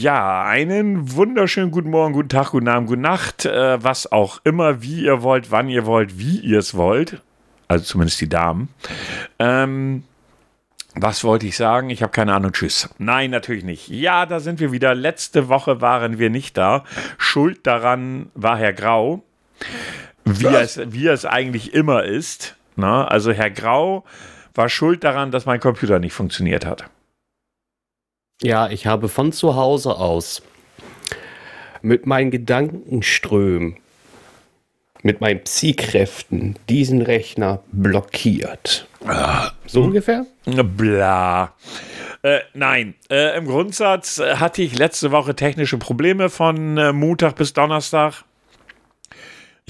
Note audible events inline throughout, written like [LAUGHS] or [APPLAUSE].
Ja, einen wunderschönen guten Morgen, guten Tag, guten Abend, gute Nacht, äh, was auch immer, wie ihr wollt, wann ihr wollt, wie ihr es wollt. Also zumindest die Damen. Ähm, was wollte ich sagen? Ich habe keine Ahnung. Tschüss. Nein, natürlich nicht. Ja, da sind wir wieder. Letzte Woche waren wir nicht da. Schuld daran war Herr Grau. Wie, es, wie es eigentlich immer ist. Na, also Herr Grau war schuld daran, dass mein Computer nicht funktioniert hat. Ja, ich habe von zu Hause aus mit meinen Gedankenströmen, mit meinen Psy-Kräften diesen Rechner blockiert. So ungefähr? Bla. Äh, nein, äh, im Grundsatz äh, hatte ich letzte Woche technische Probleme von äh, Montag bis Donnerstag.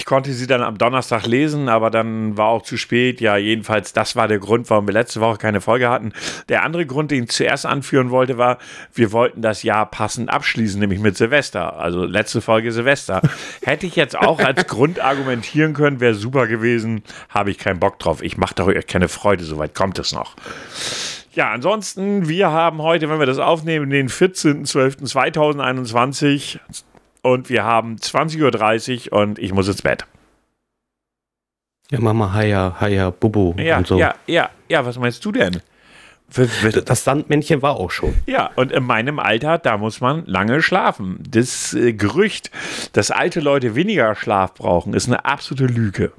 Ich konnte sie dann am Donnerstag lesen, aber dann war auch zu spät. Ja, jedenfalls, das war der Grund, warum wir letzte Woche keine Folge hatten. Der andere Grund, den ich zuerst anführen wollte, war, wir wollten das Jahr passend abschließen, nämlich mit Silvester. Also letzte Folge Silvester. [LAUGHS] Hätte ich jetzt auch als Grund argumentieren können, wäre super gewesen. Habe ich keinen Bock drauf. Ich mache darüber keine Freude, soweit kommt es noch. Ja, ansonsten, wir haben heute, wenn wir das aufnehmen, den 14.12.2021 und wir haben 20.30 Uhr und ich muss ins Bett. Ja, Mama, Haya, Haya, Bubu Ja, und so. ja, ja, ja, was meinst du denn? Das Sandmännchen war auch schon. Ja, und in meinem Alter, da muss man lange schlafen. Das äh, Gerücht, dass alte Leute weniger Schlaf brauchen, ist eine absolute Lüge.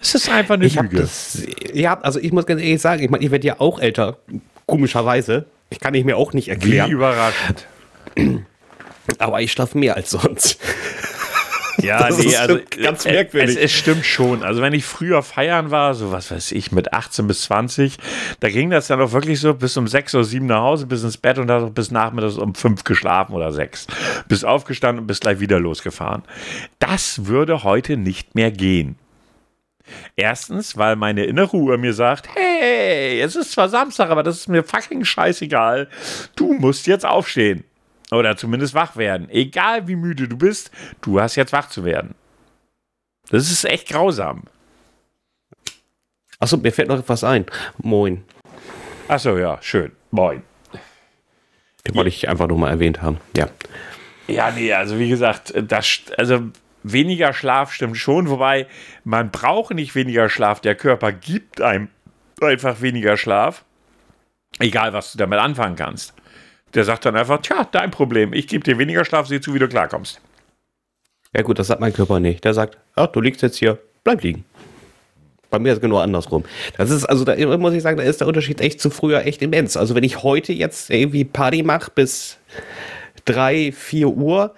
Es ist einfach eine Ich Lüge. das, ja, also ich muss ganz ehrlich sagen, ich meine, ich werde ja auch älter, komischerweise. Ich kann ich mir auch nicht Wie erklären, überraschend. [CLEARS THROAT] [CLEARS THROAT] aber ich schlafe mehr als sonst. Ja, Das nee, ist also ganz äh, merkwürdig. Es, es stimmt schon. Also wenn ich früher feiern war, so was weiß ich, mit 18 bis 20, da ging das dann auch wirklich so bis um 6 oder 7 nach Hause, bis ins Bett und dann bis nachmittags um 5 geschlafen oder 6. Bis aufgestanden und bis gleich wieder losgefahren. Das würde heute nicht mehr gehen. Erstens, weil meine innere Uhr mir sagt, hey, es ist zwar Samstag, aber das ist mir fucking scheißegal. Du musst jetzt aufstehen. Oder zumindest wach werden. Egal wie müde du bist, du hast jetzt wach zu werden. Das ist echt grausam. Achso, mir fällt noch etwas ein. Moin. Achso, ja, schön. Moin. Den wollte ich einfach nur mal erwähnt haben. Ja. Ja, nee, also wie gesagt, das, also weniger Schlaf stimmt schon, wobei man braucht nicht weniger Schlaf. Der Körper gibt einem einfach weniger Schlaf. Egal, was du damit anfangen kannst. Der sagt dann einfach, tja, dein Problem. Ich gebe dir weniger Schlaf, sieh zu, wie du klarkommst. Ja gut, das sagt mein Körper nicht. Der sagt, ach, du liegst jetzt hier, bleib liegen. Bei mir ist es genau andersrum. Das ist, also da muss ich sagen, da ist der Unterschied echt zu früher echt immens. Also wenn ich heute jetzt irgendwie Party mache bis 3, 4 Uhr,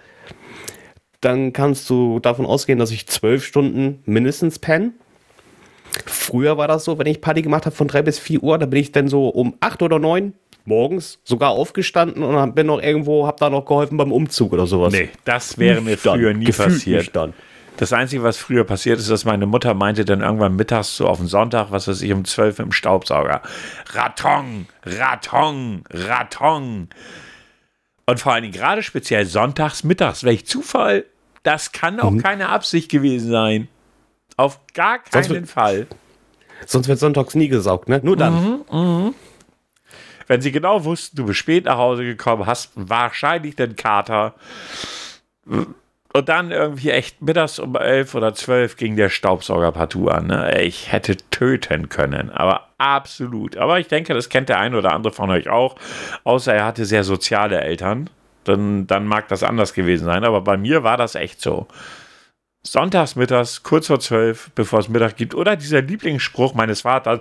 dann kannst du davon ausgehen, dass ich zwölf Stunden mindestens penne. Früher war das so, wenn ich Party gemacht habe von 3 bis 4 Uhr, da bin ich dann so um 8 oder 9 morgens sogar aufgestanden und bin noch irgendwo, hab da noch geholfen beim Umzug oder sowas. Nee, das wäre mir Nüchtern, früher nie passiert. nüchtern. Das Einzige, was früher passiert ist, dass meine Mutter meinte dann irgendwann mittags so auf den Sonntag, was weiß ich, um 12 im Staubsauger. Raton, Raton, Raton. Und vor allen Dingen gerade speziell sonntags, mittags. Welch Zufall. Das kann auch keine Absicht gewesen sein. Auf gar Sonst keinen wird- Fall. Sonst wird sonntags nie gesaugt, ne? Nur dann. Wenn sie genau wussten, du bist spät nach Hause gekommen, hast wahrscheinlich den Kater. Und dann irgendwie echt mittags um 11 oder 12 ging der Staubsauger partout an. Ne? Ich hätte töten können, aber absolut. Aber ich denke, das kennt der ein oder andere von euch auch. Außer er hatte sehr soziale Eltern. Dann, dann mag das anders gewesen sein. Aber bei mir war das echt so. Sonntags mittags, kurz vor 12, bevor es Mittag gibt. Oder dieser Lieblingsspruch meines Vaters.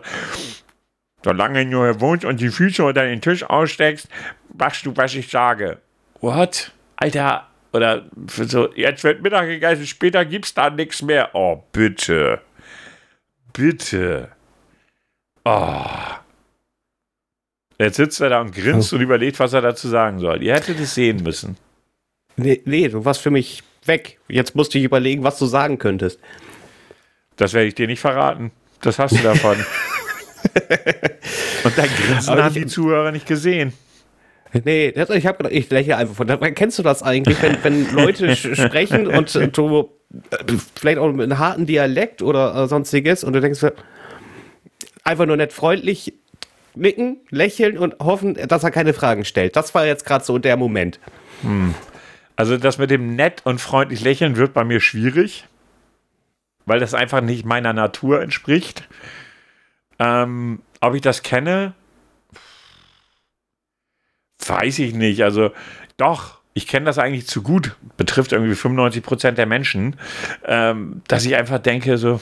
Solange du hier wohnst und die Füße unter den Tisch aussteckst, machst du, was ich sage. What? Alter, oder so, jetzt wird Mittag gegessen, später gibt's da nichts mehr. Oh, bitte. Bitte. Oh. Jetzt sitzt er da und grinst und überlegt, was er dazu sagen soll. Ihr hättet es sehen müssen. Nee, nee, du warst für mich weg. Jetzt musste ich überlegen, was du sagen könntest. Das werde ich dir nicht verraten. Das hast du davon. [LAUGHS] [LAUGHS] und dein Grinsen haben die Zuhörer nicht gesehen. Nee, das- ich habe gedacht, ich lächle einfach von. Kennst du das eigentlich, wenn, wenn Leute [LAUGHS] sprechen und äh, du äh, vielleicht auch mit einem harten Dialekt oder äh, sonstiges und du denkst, einfach nur nett freundlich, nicken, lächeln und hoffen, dass er keine Fragen stellt. Das war jetzt gerade so der Moment. Hm. Also das mit dem nett und freundlich lächeln wird bei mir schwierig, weil das einfach nicht meiner Natur entspricht. Ähm, ob ich das kenne, weiß ich nicht. Also doch, ich kenne das eigentlich zu gut, betrifft irgendwie 95 Prozent der Menschen, ähm, dass ich einfach denke, so,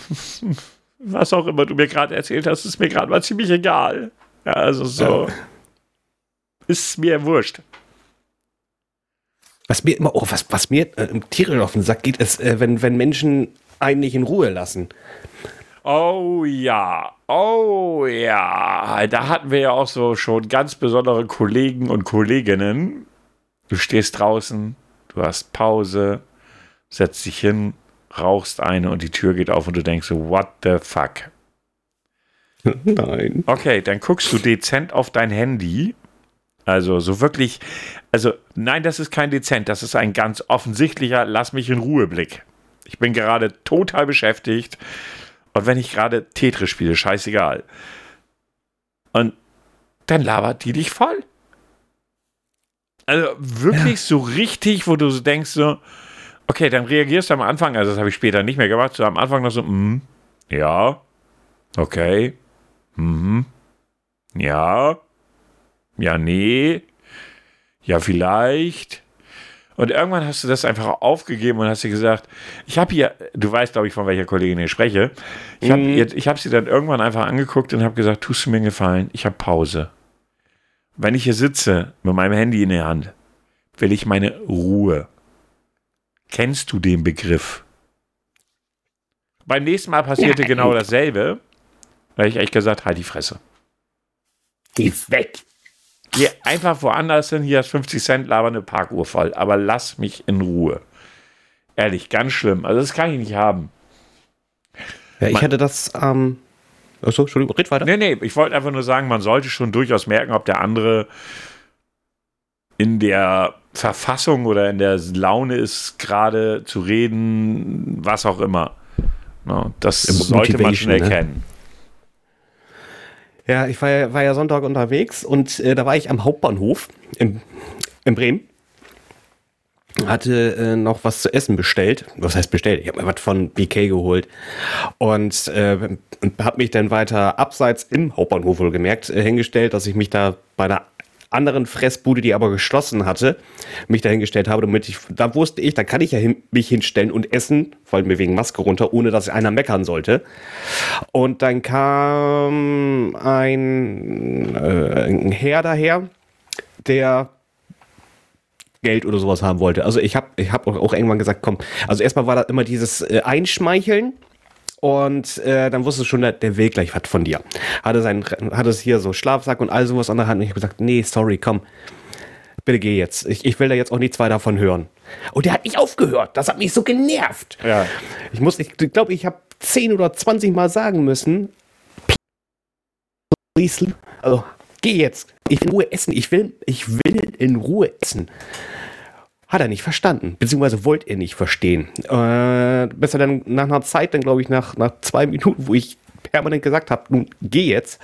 [LAUGHS] was auch immer du mir gerade erzählt hast, ist mir gerade mal ziemlich egal. Ja, also so, ja. ist mir wurscht. Was mir immer, oh, was, was mir äh, Tiere auf den Sack geht, ist, äh, wenn, wenn Menschen einen nicht in Ruhe lassen. Oh ja, oh ja. Da hatten wir ja auch so schon ganz besondere Kollegen und Kolleginnen. Du stehst draußen, du hast Pause, setzt dich hin, rauchst eine und die Tür geht auf und du denkst so, what the fuck? [LAUGHS] Nein. Okay, dann guckst du dezent auf dein Handy. Also so wirklich, also nein, das ist kein dezent, das ist ein ganz offensichtlicher Lass mich in Ruhe Blick. Ich bin gerade total beschäftigt und wenn ich gerade Tetris spiele, scheißegal. Und dann labert die dich voll. Also wirklich ja. so richtig, wo du so denkst so, okay, dann reagierst du am Anfang, also das habe ich später nicht mehr gemacht, so am Anfang noch so, mm, ja, okay, mhm, ja, ja, nee, ja, vielleicht, und irgendwann hast du das einfach aufgegeben und hast dir gesagt, ich habe hier, du weißt, glaube ich, von welcher Kollegin ich spreche. Ich habe mhm. hab sie dann irgendwann einfach angeguckt und habe gesagt, tust du mir einen Gefallen, ich habe Pause. Wenn ich hier sitze mit meinem Handy in der Hand, will ich meine Ruhe. Kennst du den Begriff? Beim nächsten Mal passierte ja. genau dasselbe. Da habe ich echt gesagt, halt die Fresse. Geh weg. Geh einfach woanders hin, hier hast 50 Cent, laber eine Parkuhr voll. Aber lass mich in Ruhe. Ehrlich, ganz schlimm. Also das kann ich nicht haben. Ja, ich man, hatte das, ähm, achso, Entschuldigung, red weiter. Nee, nee, ich wollte einfach nur sagen, man sollte schon durchaus merken, ob der andere in der Verfassung oder in der Laune ist, gerade zu reden, was auch immer. No, das sollte man schon ne? erkennen. Ja, ich war ja, war ja Sonntag unterwegs und äh, da war ich am Hauptbahnhof in, in Bremen. Hatte äh, noch was zu essen bestellt. Was heißt bestellt? Ich habe mir was von BK geholt. Und äh, habe mich dann weiter abseits im Hauptbahnhof wohl gemerkt, äh, hingestellt, dass ich mich da bei einer anderen Fressbude, die aber geschlossen hatte, mich dahingestellt habe, damit ich, da wusste ich, da kann ich ja hin, mich hinstellen und essen, weil mir wegen Maske runter, ohne dass einer meckern sollte. Und dann kam ein, äh, ein Herr daher, der Geld oder sowas haben wollte. Also ich habe ich hab auch irgendwann gesagt, komm, also erstmal war da immer dieses äh, Einschmeicheln und äh, dann wusste schon, der, der will gleich was von dir. Hatte, sein, hatte es hier so Schlafsack und all sowas an der Hand. Und ich habe gesagt, nee, sorry, komm. Bitte geh jetzt. Ich, ich will da jetzt auch nichts weiter davon hören. Und der hat nicht aufgehört. Das hat mich so genervt. Ja. Ich muss, ich glaube, ich habe 10 oder 20 Mal sagen müssen. Also, geh jetzt. Ich will in Ruhe essen. Ich will, ich will in Ruhe essen. Hat er nicht verstanden, beziehungsweise wollte er nicht verstehen. Äh, bis dann nach einer Zeit, dann glaube ich nach, nach zwei Minuten, wo ich permanent gesagt habe, nun geh jetzt,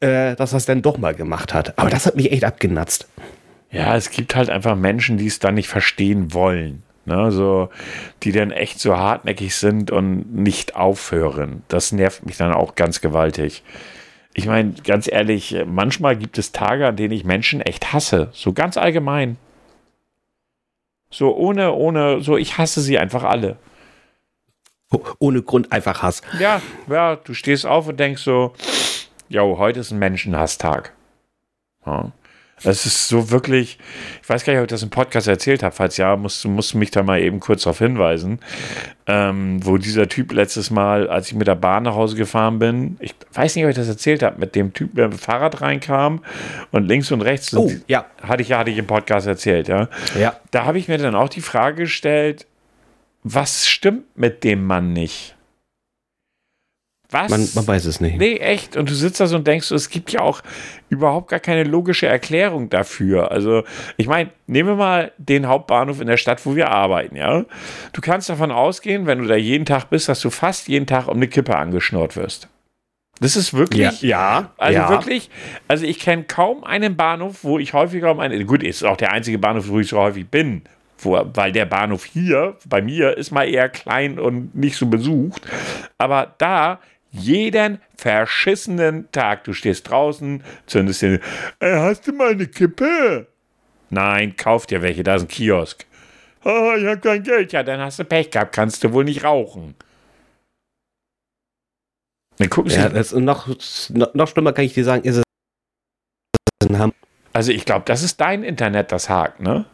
äh, dass er es dann doch mal gemacht hat. Aber das hat mich echt abgenatzt. Ja, es gibt halt einfach Menschen, die es dann nicht verstehen wollen. Ne, so, die dann echt so hartnäckig sind und nicht aufhören. Das nervt mich dann auch ganz gewaltig. Ich meine, ganz ehrlich, manchmal gibt es Tage, an denen ich Menschen echt hasse. So ganz allgemein. So ohne, ohne, so ich hasse sie einfach alle. Ohne Grund einfach Hass. Ja, ja, du stehst auf und denkst so, jo, heute ist ein Menschenhasstag. Ja. Es ist so wirklich, ich weiß gar nicht, ob ich das im Podcast erzählt habe. Falls ja, musst du musst mich da mal eben kurz darauf hinweisen, ähm, wo dieser Typ letztes Mal, als ich mit der Bahn nach Hause gefahren bin, ich weiß nicht, ob ich das erzählt habe, mit dem Typ, der mit dem Fahrrad reinkam und links und rechts, oh, ja. hatte ich ja, hatte ich im Podcast erzählt, ja. Ja. Da habe ich mir dann auch die Frage gestellt, was stimmt mit dem Mann nicht? Was? Man, man, weiß es nicht. Nee, echt. Und du sitzt da so und denkst, es gibt ja auch überhaupt gar keine logische Erklärung dafür. Also, ich meine, nehmen wir mal den Hauptbahnhof in der Stadt, wo wir arbeiten, ja. Du kannst davon ausgehen, wenn du da jeden Tag bist, dass du fast jeden Tag um eine Kippe angeschnurrt wirst. Das ist wirklich, ja, also ja. wirklich, also ich kenne kaum einen Bahnhof, wo ich häufiger um einen, gut, ist auch der einzige Bahnhof, wo ich so häufig bin, wo, weil der Bahnhof hier bei mir ist mal eher klein und nicht so besucht, aber da jeden verschissenen Tag, du stehst draußen, zündest dir, äh, hast du mal eine Kippe? Nein, kauf dir welche, da ist ein Kiosk. Oh, ich habe kein Geld. Ja, dann hast du Pech gehabt, kannst du wohl nicht rauchen. Dann gucken sie, Ja, das, noch, noch, noch schlimmer kann ich dir sagen, ist es in Hamburg. Also ich glaube, das ist dein Internet, das hakt, ne?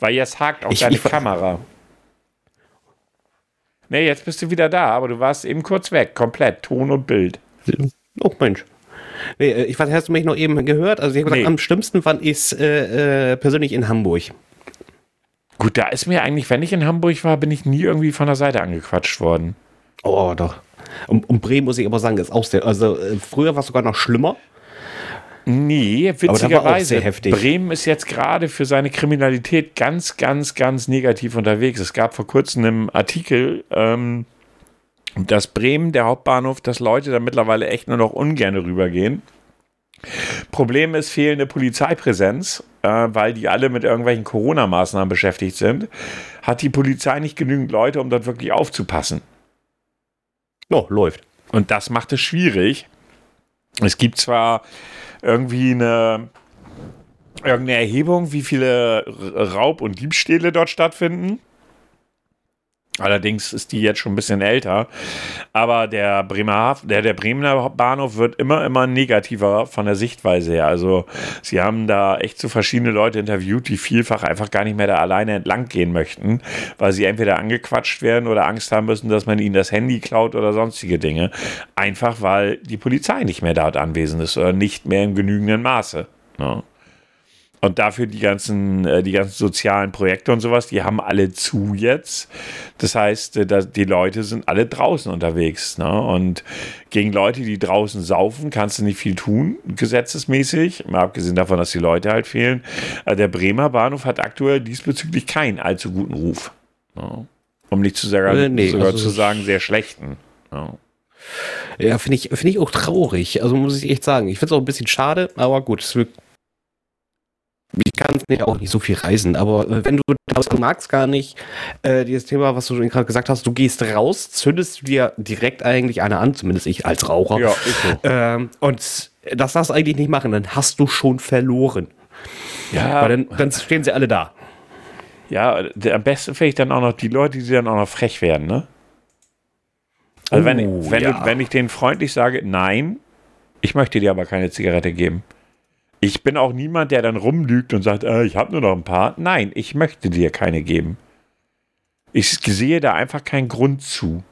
Weil jetzt hakt auch Ich- deine ich- Kamera. Nee, jetzt bist du wieder da, aber du warst eben kurz weg, komplett, Ton und Bild. Oh Mensch. Nee, äh, ich weiß, hast du mich noch eben gehört? Also ich habe gesagt, Nee. am schlimmsten fand ich es äh, äh, persönlich in Hamburg. Gut, da ist mir eigentlich, wenn ich in Hamburg war, bin ich nie irgendwie von der Seite angequatscht worden. Oh, doch. Und, und Bremen muss ich aber sagen, ist auch sehr. Also äh, früher war es sogar noch schlimmer. Nee, witzigerweise. Bremen ist jetzt gerade für seine Kriminalität ganz, ganz, ganz negativ unterwegs. Es gab vor kurzem einen Artikel, ähm, dass Bremen, der Hauptbahnhof, dass Leute da mittlerweile echt nur noch ungern rübergehen. Problem ist fehlende Polizeipräsenz, äh, weil die alle mit irgendwelchen Corona-Maßnahmen beschäftigt sind. Hat die Polizei nicht genügend Leute, um dort wirklich aufzupassen. Oh, läuft. Und das macht es schwierig. Es gibt zwar irgendwie eine irgendeine Erhebung, wie viele Raub- und Diebstähle dort stattfinden. Allerdings ist die jetzt schon ein bisschen älter. Aber der Bremerhaven, der, der Bremener Bahnhof wird immer, immer negativer von der Sichtweise her. Also, sie haben da echt so verschiedene Leute interviewt, die vielfach einfach gar nicht mehr da alleine entlang gehen möchten, weil sie entweder angequatscht werden oder Angst haben müssen, dass man ihnen das Handy klaut oder sonstige Dinge. Einfach weil die Polizei nicht mehr dort anwesend ist oder nicht mehr in genügendem Maße. Ja. Und dafür die ganzen, äh, die ganzen sozialen Projekte und sowas, die haben alle zu jetzt. Das heißt, äh, die Leute sind alle draußen unterwegs. Ne? Und gegen Leute, die draußen saufen, kannst du nicht viel tun, gesetzesmäßig. Mal abgesehen davon, dass die Leute halt fehlen. Äh, Der Bremer Bahnhof hat aktuell diesbezüglich keinen allzu guten Ruf. Ne? Um nicht zu sagen, Äh, nee, sogar also- zu sagen, sehr schlechten. Ja. Ja, finde ich, finde ich auch traurig. Also muss ich echt sagen. Ich finde es auch ein bisschen schade, aber gut. Es wird, ich kann ja auch nicht so viel reisen, aber äh, wenn du das du magst gar nicht, äh, dieses Thema, was du gerade gesagt hast, du gehst raus, zündest dir direkt eigentlich eine an, zumindest ich als Raucher. Ja, ist so. Ähm, und das darfst du eigentlich nicht machen, dann hast du schon verloren. Ja, Weil dann, dann stehen sie alle da. Ja, am besten finde ich dann auch noch die Leute, die dann auch noch frech werden, ne? Also wenn, Oh, ich, wenn, ja. du, wenn ich denen freundlich sage, nein, ich möchte dir aber keine Zigarette geben. Ich bin auch niemand, der dann rumlügt und sagt, äh, ich habe nur noch ein paar. Nein, ich möchte dir keine geben. Ich sehe da einfach keinen Grund zu.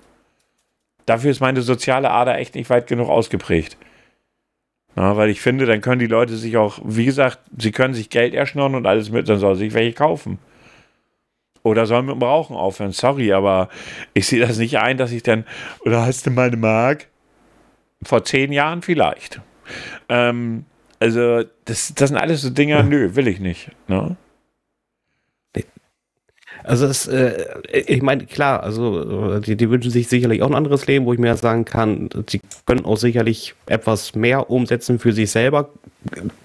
Dafür ist meine soziale Ader echt nicht weit genug ausgeprägt. Na, weil ich finde, dann können die Leute sich auch, wie gesagt, sie können sich Geld erschnorren und alles mit, dann soll sie sich welche kaufen. Oder sollen mit dem Rauchen aufhören. Sorry, aber ich sehe das nicht ein, dass ich dann, oder hast du mal eine Mark? Vor zehn Jahren vielleicht. Ähm, also, das, das sind alles so Dinge, nö, will ich nicht. Ne? Also es, äh, ich meine, klar, also die, die wünschen sich sicherlich auch ein anderes Leben, wo ich mir sagen kann, sie können auch sicherlich etwas mehr umsetzen für sich selber.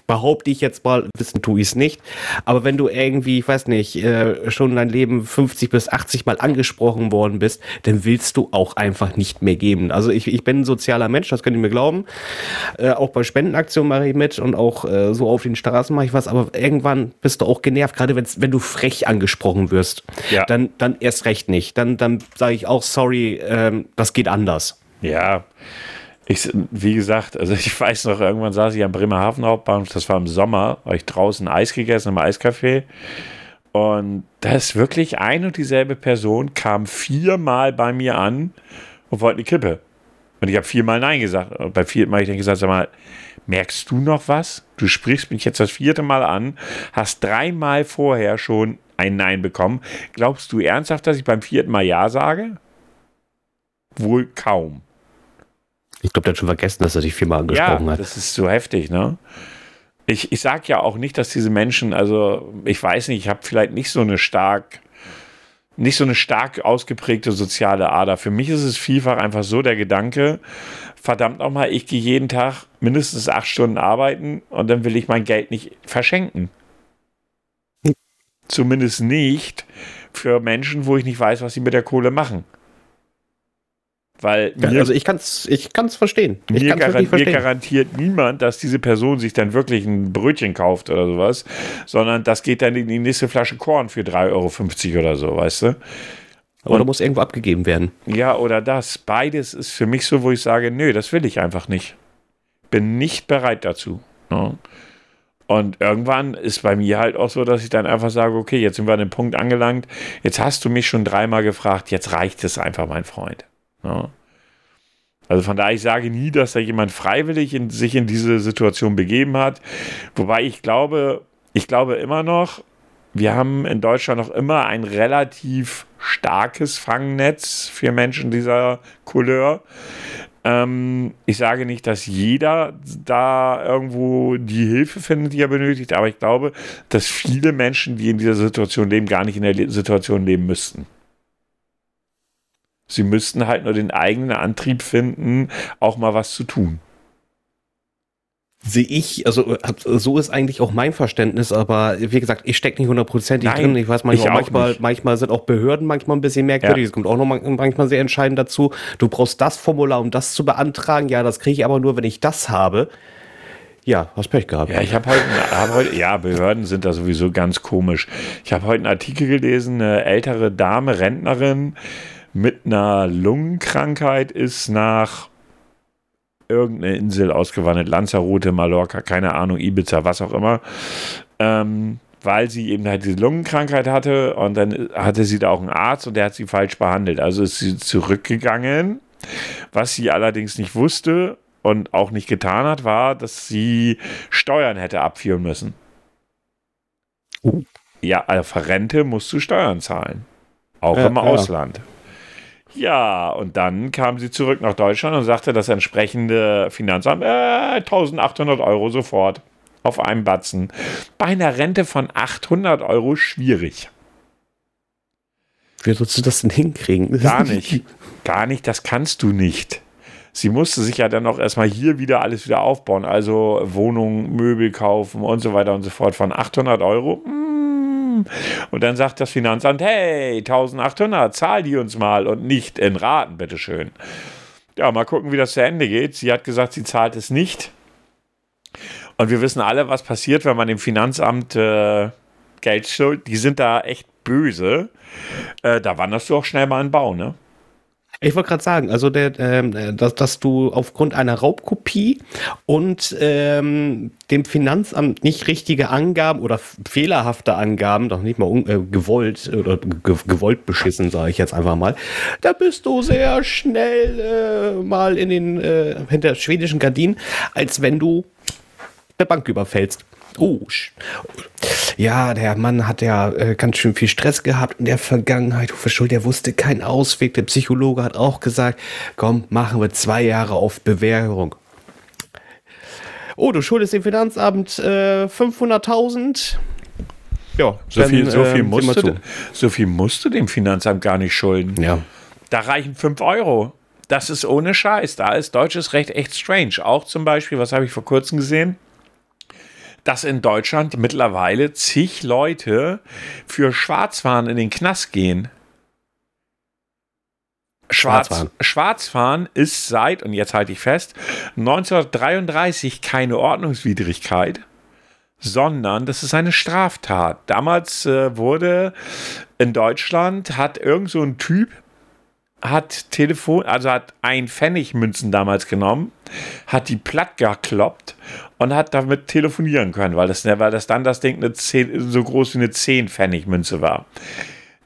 Behaupte ich jetzt mal, wissen tue ich es nicht. Aber wenn du irgendwie, ich weiß nicht, äh, schon dein Leben 50 bis 80 Mal angesprochen worden bist, dann willst du auch einfach nicht mehr geben. Also ich, ich bin ein sozialer Mensch, das könnt ihr mir glauben. Äh, auch bei Spendenaktionen mache ich mit und auch äh, so auf den Straßen mache ich was, aber irgendwann bist du auch genervt, gerade wenn's, wenn du frech angesprochen wirst. Ja. Dann, dann erst recht nicht. Dann, dann sage ich auch, sorry, ähm, das geht anders. Ja, ich, wie gesagt, also ich [LAUGHS] weiß noch, irgendwann saß ich am Bremerhaven Hauptbahnhof, das war im Sommer, war ich draußen Eis gegessen im Eiscafé. Und da ist wirklich ein und dieselbe Person, kam viermal bei mir an und wollte eine Kippe. Und ich habe viermal Nein gesagt. Und bei vierten Mal habe ich dann gesagt, sag mal, merkst du noch was? Du sprichst mich jetzt das vierte Mal an, hast dreimal vorher schon ein Nein bekommen. Glaubst du ernsthaft, dass ich beim vierten Mal Ja sage? Wohl kaum. Ich glaube, der hat schon vergessen, dass er dich viermal angesprochen ja, hat. das ist so heftig, ne? Ich, ich sag ja auch nicht, dass diese Menschen, also ich weiß nicht, ich habe vielleicht nicht so eine stark nicht so eine stark ausgeprägte soziale Ader. Für mich ist es vielfach einfach so der Gedanke, verdammt nochmal, ich gehe jeden Tag mindestens acht Stunden arbeiten und dann will ich mein Geld nicht verschenken. Zumindest nicht für Menschen, wo ich nicht weiß, was sie mit der Kohle machen. Weil mir, also ich kann es ich kann's verstehen. Ich mir, garan verstehen. mir garantiert niemand, dass diese Person sich dann wirklich ein Brötchen kauft oder sowas, sondern das geht dann in die nächste Flasche Korn für 3,50 Euro oder so, weißt du? Aber da muss irgendwo abgegeben werden. Ja, oder das. Beides ist für mich so, wo ich sage, nö, das will ich einfach nicht. Bin nicht bereit dazu. Ne? Und irgendwann ist bei mir halt auch so, dass ich dann einfach sage, okay, jetzt sind wir an dem Punkt angelangt, jetzt hast du mich schon dreimal gefragt, jetzt reicht es einfach, mein Freund. Ja. Also von daher, ich sage nie, dass da jemand freiwillig in, sich in diese Situation begeben hat. Wobei ich glaube, ich glaube immer noch, wir haben in Deutschland noch immer ein relativ starkes Fangnetz für Menschen dieser Couleur. Ähm, ich sage nicht, dass jeder da irgendwo die Hilfe findet, die er benötigt, aber ich glaube, dass viele Menschen, die in dieser Situation leben, gar nicht in der Situation leben müssten. Sie müssten halt nur den eigenen Antrieb finden, auch mal was zu tun. Sehe ich, also so ist eigentlich auch mein Verständnis, aber wie gesagt, ich stecke nicht hundertprozentig drin. Ich weiß manchmal, ich manchmal, manchmal sind auch Behörden manchmal ein bisschen merkwürdig. Es ja. kommt auch noch manchmal sehr entscheidend dazu. Du brauchst das Formular, um das zu beantragen. Ja, das kriege ich aber nur, wenn ich das habe. Ja, hast Pech gehabt. Ja, ich habe heute, hab heute, ja, Behörden sind da sowieso ganz komisch. Ich habe heute einen Artikel gelesen, eine ältere Dame, Rentnerin, mit einer Lungenkrankheit ist nach irgendeine Insel ausgewandert, Lanzarote, Mallorca, keine Ahnung, Ibiza, was auch immer, ähm, weil sie eben halt diese Lungenkrankheit hatte und dann hatte sie da auch einen Arzt und der hat sie falsch behandelt. Also ist sie zurückgegangen. Was sie allerdings nicht wusste und auch nicht getan hat, war, dass sie Steuern hätte abführen müssen. Uh. Ja, also Rente musst du Steuern zahlen. Auch ja, im ja. Ausland. Ja, und dann kam sie zurück nach Deutschland und sagte das entsprechende Finanzamt, äh, 1800 Euro sofort auf einem Batzen. Bei einer Rente von 800 Euro schwierig. Wie sollst du das denn hinkriegen? Gar [LAUGHS] nicht. Gar nicht, das kannst du nicht. Sie musste sich ja dann auch erstmal hier wieder alles wieder aufbauen. Also Wohnung, Möbel kaufen und so weiter und so fort. Von 800 Euro. Mh, und dann sagt das Finanzamt, hey, 1800, zahl die uns mal und nicht in Raten, bitteschön. Ja, mal gucken, wie das zu Ende geht. Sie hat gesagt, sie zahlt es nicht. Und wir wissen alle, was passiert, wenn man dem Finanzamt äh, Geld schuldet. Die sind da echt böse. Äh, da wanderst du auch schnell mal in Bau, ne? Ich wollte gerade sagen, also der, äh, dass, dass du aufgrund einer Raubkopie und ähm, dem Finanzamt nicht richtige Angaben oder fehlerhafte Angaben, doch nicht mal äh, gewollt oder ge gewollt beschissen, sage ich jetzt einfach mal, da bist du sehr schnell äh, mal in den äh, hinter schwedischen Gardinen, als wenn du der Bank überfällst. Oh, ja, der Mann hat ja äh, ganz schön viel Stress gehabt in der Vergangenheit. Verschuld, der wusste keinen Ausweg. Der Psychologe hat auch gesagt, komm, machen wir zwei Jahre auf Bewährung. Oh, du schuldest dem Finanzamt äh, 500.000. Ja, so, dann, viel, so, viel äh, musste, so viel musst du dem Finanzamt gar nicht schulden. Ja. Da reichen 5 Euro. Das ist ohne Scheiß. Da ist deutsches Recht echt strange. Auch zum Beispiel, was habe ich vor kurzem gesehen? Dass in Deutschland mittlerweile zig Leute für Schwarzfahren in den Knast gehen. Schwarz, Schwarzfahren. Schwarzfahren ist seit, und jetzt halte ich fest, 1933 keine Ordnungswidrigkeit, sondern das ist eine Straftat. Damals äh, wurde in Deutschland, hat irgend so ein Typ, hat Telefon, also hat ein Pfennig Münzen damals genommen, hat die platt gekloppt und hat damit telefonieren können, weil das, weil das dann das Ding eine 10, so groß wie eine 10 Pfennig Münze war.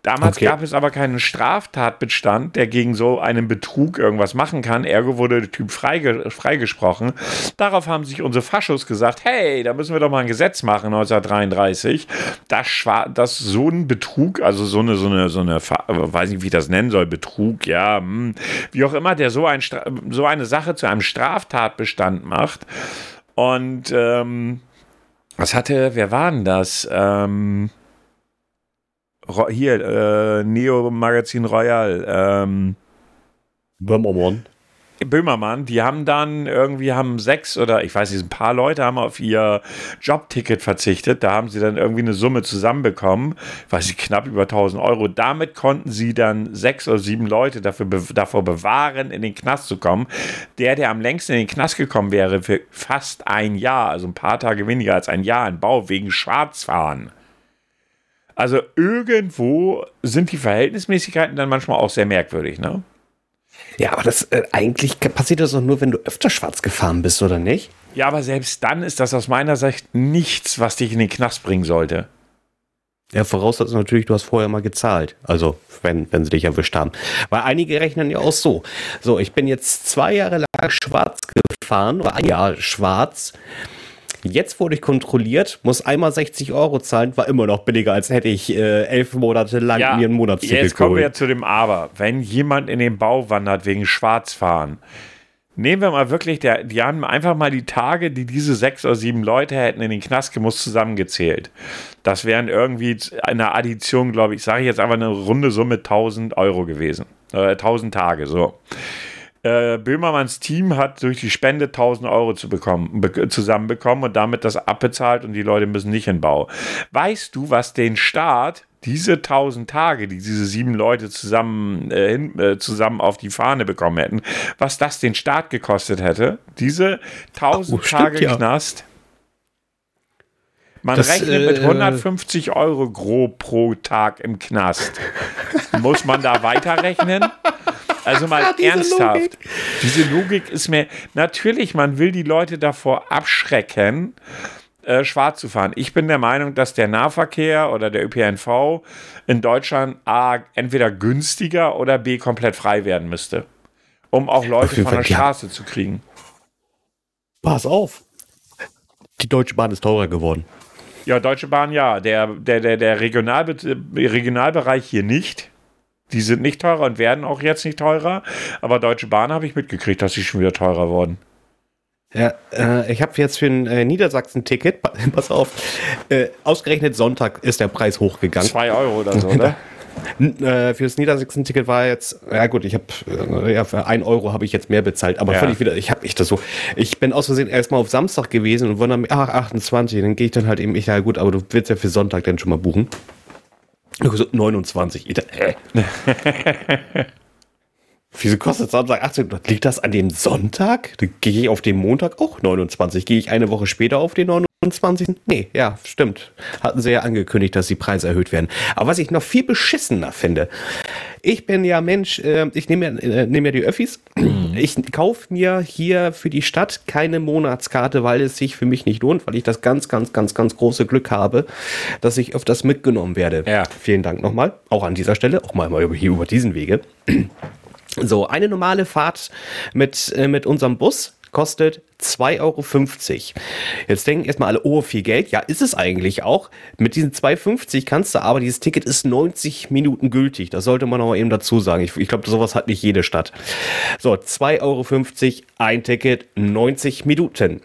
Damals okay. gab es aber keinen Straftatbestand, der gegen so einen Betrug irgendwas machen kann. Ergo wurde der Typ freige, freigesprochen. Darauf haben sich unsere Faschos gesagt, hey, da müssen wir doch mal ein Gesetz machen 1933, dass, dass so ein Betrug, also so eine, so eine, so eine, weiß nicht, wie ich das nennen soll, Betrug, ja, hm, wie auch immer, der so, ein, so eine Sache zu einem Straftatbestand macht. Und ähm, was hatte, wer war denn das? Ähm, hier, äh, Neo Magazin Royal, ähm, Böhmermann. Böhmermann, die haben dann irgendwie haben sechs oder ich weiß nicht, ein paar Leute haben auf ihr Jobticket verzichtet. Da haben sie dann irgendwie eine Summe zusammenbekommen, weiß ich, knapp über 1000 Euro. Damit konnten sie dann sechs oder sieben Leute dafür, davor bewahren, in den Knast zu kommen. Der, der am längsten in den Knast gekommen wäre, für fast ein Jahr, also ein paar Tage weniger als ein Jahr in Bau, wegen Schwarzfahren. Also irgendwo sind die Verhältnismäßigkeiten dann manchmal auch sehr merkwürdig, ne? Ja, aber das äh, eigentlich passiert das doch nur, wenn du öfter schwarz gefahren bist, oder nicht? Ja, aber selbst dann ist das aus meiner Sicht nichts, was dich in den Knast bringen sollte. Ja, voraussetzt natürlich, du hast vorher mal gezahlt. Also, wenn, wenn sie dich erwischt haben. Weil einige rechnen ja auch so. So, ich bin jetzt zwei Jahre lang schwarz gefahren, oder ein Jahr schwarz. Jetzt wurde ich kontrolliert, muss einmal 60 Euro zahlen, war immer noch billiger, als hätte ich äh, elf Monate lang ja, mir einen Monatsticket Jetzt kommen wir zu dem Aber. Wenn jemand in den Bau wandert wegen Schwarzfahren, nehmen wir mal wirklich, der, die haben einfach mal die Tage, die diese sechs oder sieben Leute hätten in den Knast gemusst, zusammengezählt. Das wären irgendwie eine Addition, glaube ich, sage ich jetzt einfach eine runde Summe 1000 Euro gewesen. Äh, 1000 Tage, so äh, Böhmermanns Team hat durch die Spende 1000 Euro zu bekommen, be zusammenbekommen und damit das abbezahlt und die Leute müssen nicht in Bau. Weißt du, was den Staat diese 1000 Tage, die diese sieben Leute zusammen, äh, äh, zusammen auf die Fahne bekommen hätten, was das den Staat gekostet hätte? Diese 1000 oh, Tage stimmt, ja. Knast. Man das, rechnet mit 150 äh, Euro grob pro Tag im Knast. Muss man da weiterrechnen? Also mal [LAUGHS] diese ernsthaft. Logik. Diese Logik ist mir, natürlich, man will die Leute davor abschrecken, äh, schwarz zu fahren. Ich bin der Meinung, dass der Nahverkehr oder der ÖPNV in Deutschland A, entweder günstiger oder B, komplett frei werden müsste. Um auch Leute von der Straße ja. zu kriegen. Pass auf. Die Deutsche Bahn ist teurer geworden. Ja, Deutsche Bahn ja. Der, der, der, der Regionalbe Regionalbereich hier nicht. Die sind nicht teurer und werden auch jetzt nicht teurer. Aber Deutsche Bahn habe ich mitgekriegt, dass sie schon wieder teurer wurden. Ja, äh, ich habe jetzt für ein äh, Niedersachsen-Ticket, [LAUGHS] pass auf, äh, ausgerechnet Sonntag ist der Preis hochgegangen. Zwei Euro oder so, oder? Für das Niedersachsen-Ticket war jetzt, ja gut, ich habe, äh, ja, für ein Euro habe ich jetzt mehr bezahlt, aber ja. völlig wieder, ich habe ich das so, ich bin aus Versehen erstmal auf Samstag gewesen und wundere mich, ach, 28, dann gehe ich dann halt eben, ich, ja gut, aber du willst ja für Sonntag dann schon mal buchen. 29. Ich dachte, äh. Wieso kostet Samstag 18? Liegt das an dem Sonntag? Gehe ich auf den Montag auch 29. Gehe ich eine Woche später auf den 29? Nee, ja, stimmt. Hatten sie ja angekündigt, dass die Preise erhöht werden. Aber was ich noch viel beschissener finde, ich bin ja Mensch, äh, ich nehme ja, äh, nehm ja die Öffis. Mhm. Ich kaufe mir hier für die Stadt keine Monatskarte, weil es sich für mich nicht lohnt, weil ich das ganz, ganz, ganz, ganz große Glück habe, dass ich öfters mitgenommen werde. Ja. Vielen Dank nochmal, auch an dieser Stelle, auch mal hier über diesen Wege. So, eine normale Fahrt mit, äh, mit unserem Bus kostet 2,50 Euro. Jetzt denken erstmal alle, oh, viel Geld. Ja, ist es eigentlich auch. Mit diesen 2,50 kannst du aber, dieses Ticket ist 90 Minuten gültig. Das sollte man auch eben dazu sagen. Ich, ich glaube, sowas hat nicht jede Stadt. So, 2,50 Euro, ein Ticket, 90 Minuten.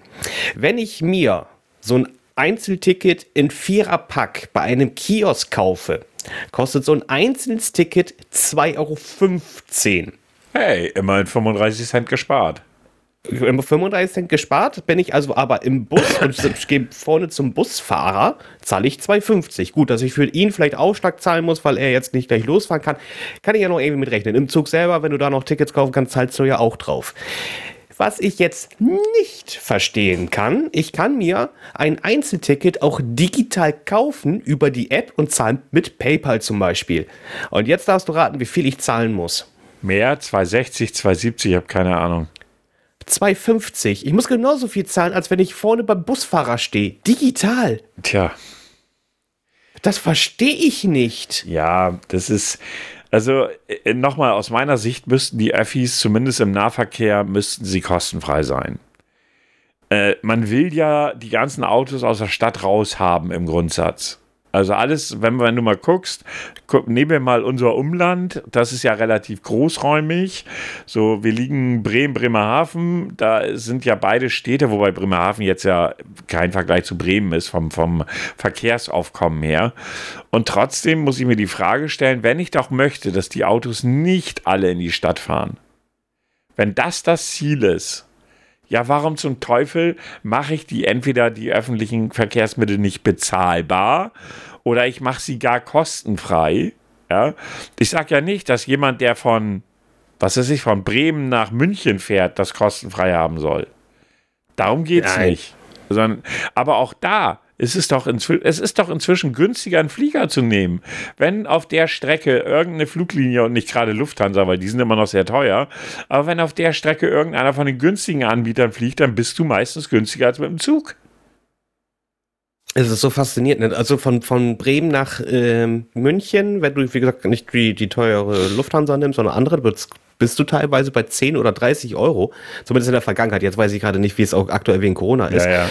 Wenn ich mir so ein Einzelticket in Viererpack bei einem Kiosk kaufe, kostet so ein einzelnes Ticket 2,15 Euro. Hey, immerhin 35 Cent gespart. 35 Cent gespart, bin ich also aber im Bus und [LAUGHS] ich gehe vorne zum Busfahrer, zahle ich 2,50. Gut, dass ich für ihn vielleicht Aufschlag zahlen muss, weil er jetzt nicht gleich losfahren kann, kann ich ja noch irgendwie mitrechnen. Im Zug selber, wenn du da noch Tickets kaufen kannst, zahlst du ja auch drauf. Was ich jetzt nicht verstehen kann, ich kann mir ein Einzelticket auch digital kaufen über die App und zahlen mit PayPal zum Beispiel. Und jetzt darfst du raten, wie viel ich zahlen muss. Mehr? 260, 270, ich habe keine Ahnung. 2,50. Ich muss genauso viel zahlen, als wenn ich vorne beim Busfahrer stehe. Digital. Tja. Das verstehe ich nicht. Ja, das ist. Also äh, nochmal, aus meiner Sicht müssten die Öffis, zumindest im Nahverkehr, müssten sie kostenfrei sein. Äh, man will ja die ganzen Autos aus der Stadt raushaben im Grundsatz. Also alles, wenn, wenn du mal guckst, guck, nehmen wir mal unser Umland, das ist ja relativ großräumig. So, wir liegen Bremen, Bremerhaven, da sind ja beide Städte, wobei Bremerhaven jetzt ja kein Vergleich zu Bremen ist vom, vom Verkehrsaufkommen her. Und trotzdem muss ich mir die Frage stellen, wenn ich doch möchte, dass die Autos nicht alle in die Stadt fahren, wenn das das Ziel ist, ja, warum zum Teufel mache ich die entweder die öffentlichen Verkehrsmittel nicht bezahlbar oder ich mache sie gar kostenfrei? Ja, ich sage ja nicht, dass jemand, der von, was weiß ich, von Bremen nach München fährt, das kostenfrei haben soll. Darum geht es nicht. Sondern, aber auch da, es ist, doch es ist doch inzwischen günstiger, einen Flieger zu nehmen. Wenn auf der Strecke irgendeine Fluglinie und nicht gerade Lufthansa, weil die sind immer noch sehr teuer, aber wenn auf der Strecke irgendeiner von den günstigen Anbietern fliegt, dann bist du meistens günstiger als mit dem Zug. Es ist so faszinierend. Ne? Also von, von Bremen nach ähm, München, wenn du, wie gesagt, nicht die, die teure Lufthansa nimmst, sondern andere, bist du teilweise bei 10 oder 30 Euro. Zumindest in der Vergangenheit. Jetzt weiß ich gerade nicht, wie es auch aktuell wegen Corona ist. Ja, ja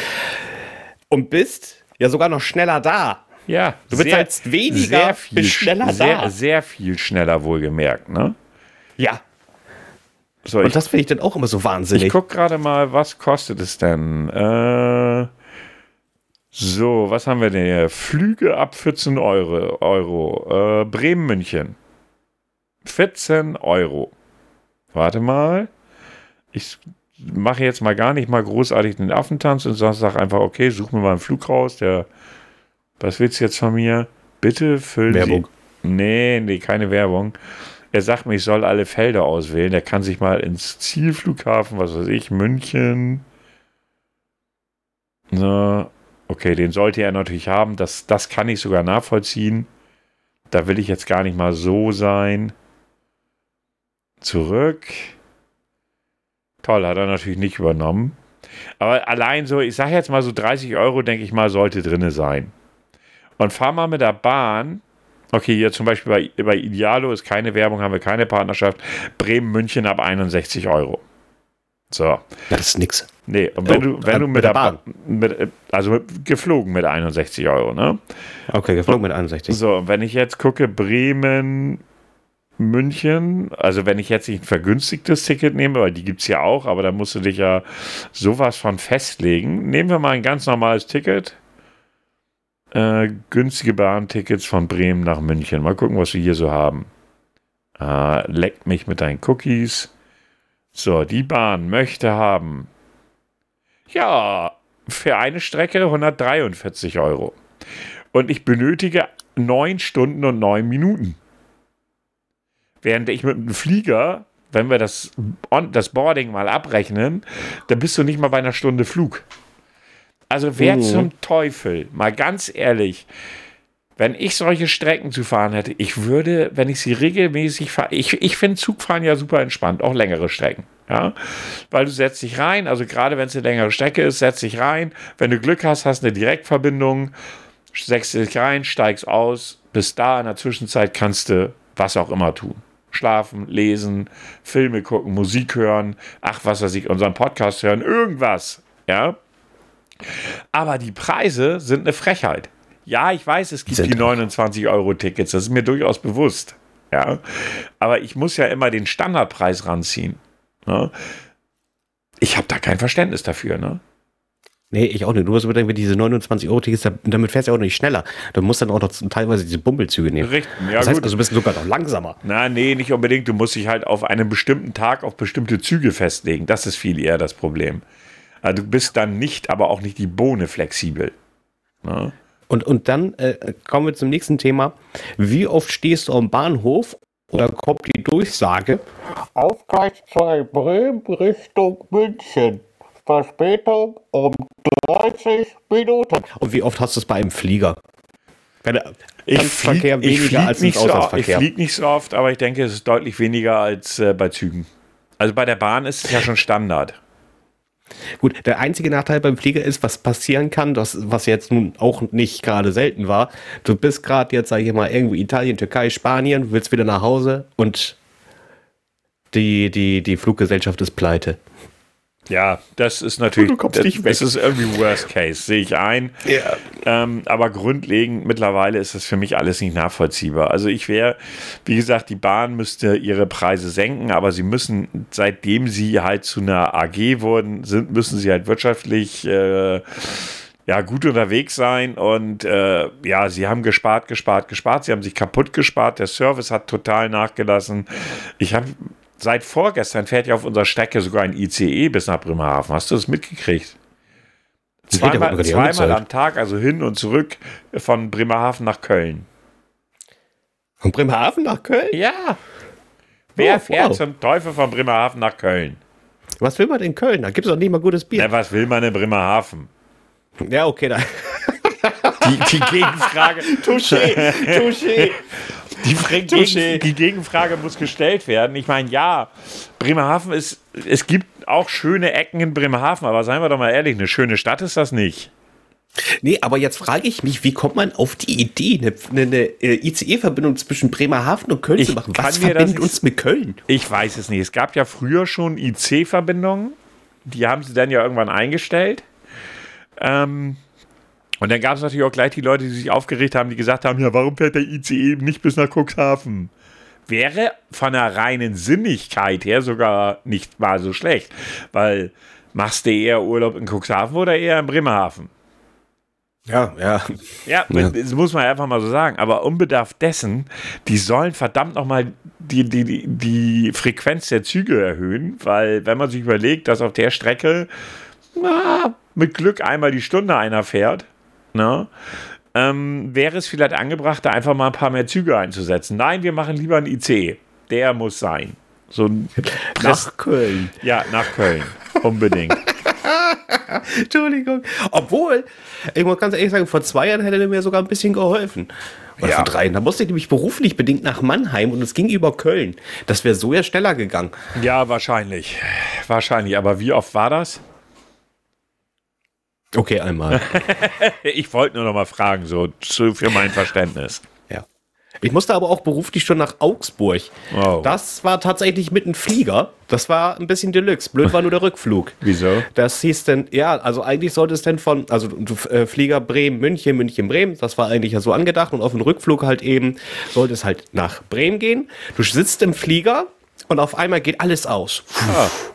und bist ja sogar noch schneller da. Ja, du bezahlst weniger, sehr viel, bist schneller sehr, da. Sehr viel schneller wohlgemerkt, ne? Ja. So, und ich, das finde ich dann auch immer so wahnsinnig. Ich gucke gerade mal, was kostet es denn? Äh, so, was haben wir denn hier? Flüge ab 14 Euro. Euro. Äh, Bremen-München. 14 Euro. Warte mal. Ich mache jetzt mal gar nicht mal großartig den Affentanz und sage einfach, okay, such mir mal einen Flug raus, der, was willst du jetzt von mir? Bitte füllen Werbung. Sie. Nee, nee, keine Werbung. Er sagt mir, ich soll alle Felder auswählen. Er kann sich mal ins Zielflughafen, was weiß ich, München. So, okay, den sollte er natürlich haben. Das, das kann ich sogar nachvollziehen. Da will ich jetzt gar nicht mal so sein. Zurück. Toll, hat er natürlich nicht übernommen. Aber allein so, ich sage jetzt mal so 30 Euro, denke ich mal, sollte drin sein. Und fahr mal mit der Bahn. Okay, hier zum Beispiel bei, bei Idealo ist keine Werbung, haben wir keine Partnerschaft. Bremen-München ab 61 Euro. So. Das ist nix. Nee, und wenn oh, du, wenn du mit, mit der Bahn, mit, also mit, geflogen mit 61 Euro, ne? Okay, geflogen mit 61. So, und wenn ich jetzt gucke, Bremen, München. Also wenn ich jetzt nicht ein vergünstigtes Ticket nehme, weil die gibt es ja auch, aber da musst du dich ja sowas von festlegen. Nehmen wir mal ein ganz normales Ticket. Äh, günstige Bahntickets von Bremen nach München. Mal gucken, was wir hier so haben. Äh, leck mich mit deinen Cookies. So, die Bahn möchte haben. Ja, für eine Strecke 143 Euro. Und ich benötige 9 Stunden und 9 Minuten. Während ich mit einem Flieger, wenn wir das, das Boarding mal abrechnen, dann bist du nicht mal bei einer Stunde Flug. Also wer mhm. zum Teufel, mal ganz ehrlich, wenn ich solche Strecken zu fahren hätte, ich würde, wenn ich sie regelmäßig fahre, ich, ich finde Zugfahren ja super entspannt, auch längere Strecken. Ja, weil du setzt dich rein, also gerade wenn es eine längere Strecke ist, setzt dich rein. Wenn du Glück hast, hast eine Direktverbindung, setzt dich rein, steigst aus, bis da in der Zwischenzeit kannst du was auch immer tun schlafen, lesen, Filme gucken, Musik hören, ach, was weiß ich, unseren Podcast hören, irgendwas. Ja. Aber die Preise sind eine Frechheit. Ja, ich weiß, es gibt die 29-Euro-Tickets, das ist mir durchaus bewusst. Ja. Aber ich muss ja immer den Standardpreis ranziehen. Ne? Ich habe da kein Verständnis dafür. Ne? Nee, ich auch nicht. Du musst bedenken, wenn diese 29 Euro Tickets, damit fährst du auch nicht schneller. Du musst dann auch noch teilweise diese Bumpelzüge nehmen. Richtig, ja das heißt, gut. also du bist sogar noch langsamer. Na, nee, nicht unbedingt. Du musst dich halt auf einen bestimmten Tag auf bestimmte Züge festlegen. Das ist viel eher das Problem. Also du bist dann nicht, aber auch nicht die Bohne flexibel. Na? Und, und dann äh, kommen wir zum nächsten Thema. Wie oft stehst du am Bahnhof oder kommt die Durchsage? Aufgleich 2 Bremen Richtung München. Verspätung um 30 Minuten. Und wie oft hast du es bei einem Flieger? ich fliege flieg als nicht, so ich flieg nicht so oft, aber ich denke, es ist deutlich weniger als äh, bei Zügen. Also bei der Bahn ist es ja schon Standard. Gut, der einzige Nachteil beim Flieger ist, was passieren kann, das, was jetzt nun auch nicht gerade selten war. Du bist gerade jetzt, sag ich mal, irgendwo Italien, Türkei, Spanien, willst wieder nach Hause und die, die, die Fluggesellschaft ist pleite. Ja, das ist natürlich. Du kommst das, nicht weg. Das ist irgendwie Worst Case, sehe ich ein. Ja. Ähm, aber grundlegend mittlerweile ist das für mich alles nicht nachvollziehbar. Also ich wäre, wie gesagt, die Bahn müsste ihre Preise senken, aber sie müssen, seitdem sie halt zu einer AG wurden, sind, müssen sie halt wirtschaftlich äh, ja, gut unterwegs sein und äh, ja, sie haben gespart, gespart, gespart, sie haben sich kaputt gespart, der Service hat total nachgelassen. Ich habe seit vorgestern fährt ja auf unserer Strecke sogar ein ICE bis nach Bremerhaven. Hast du das mitgekriegt? Das Zweimal, zweimal am Tag, also hin und zurück von Bremerhaven nach Köln. Von Bremerhaven nach Köln? Ja. Wer Oh, fährt wow. zum Teufel von Bremerhaven nach Köln? Was will man in Köln? Da gibt es doch nicht mal gutes Bier. Na, was will man in Bremerhaven? Ja, okay, da. Die, die Gegenfrage. [LAUGHS] Touché, touché. Die. Gegen, die Gegenfrage muss gestellt werden. Ich meine, ja, Bremerhaven ist, es gibt auch schöne Ecken in Bremerhaven, aber seien wir doch mal ehrlich, eine schöne Stadt ist das nicht. Nee, aber jetzt frage ich mich, wie kommt man auf die Idee, eine, eine, äh, ICE-Verbindung zwischen Bremerhaven und Köln Ich zu machen? kann Was verbindet uns mit Köln? Ich weiß es nicht. Es gab ja früher schon IC-Verbindungen. Die haben sie dann ja irgendwann eingestellt. Ähm, und dann gab es natürlich auch gleich die Leute, die sich aufgeregt haben, die gesagt haben, ja, warum fährt der ICE nicht bis nach Cuxhaven? Wäre von der reinen Sinnigkeit her sogar nicht mal so schlecht. Weil machst du eher Urlaub in Cuxhaven oder eher in Bremerhaven? Ja, ja. Ja, Ja. das muss man einfach mal so sagen. Aber unbedarf dessen, die sollen verdammt nochmal die, die, die, die Frequenz der Züge erhöhen, weil wenn man sich überlegt, dass auf der Strecke na, mit Glück einmal die Stunde einer fährt, ne, ähm, wäre es vielleicht angebracht, da einfach mal ein paar mehr Züge einzusetzen. Nein, wir machen lieber einen IC. Der muss sein. So ein Press Nach Köln. ja, nach Köln. Unbedingt. [LAUGHS] Entschuldigung. Obwohl, ich muss ganz ehrlich sagen, vor zwei Jahren hätte er mir sogar ein bisschen geholfen. Oder Ja. vor drei. Da musste ich nämlich beruflich bedingt nach Mannheim und es ging über Köln. Das wäre so ja schneller gegangen. ja, wahrscheinlich. Wahrscheinlich. Aber wie oft war das? Okay, einmal. [LAUGHS] Ich wollte nur noch mal fragen, so für mein Verständnis. ja. Ich musste aber auch beruflich schon nach Augsburg. Oh. Das war tatsächlich mit einem Flieger. Das war ein bisschen Deluxe. Blöd war nur der Rückflug. [LAUGHS] Wieso? Das hieß denn, ja, also eigentlich sollte es denn von, also äh, Flieger Bremen, München, München, Bremen, das war eigentlich ja so angedacht und auf dem Rückflug halt eben sollte es halt nach Bremen gehen. Du sitzt im Flieger und auf einmal geht alles aus.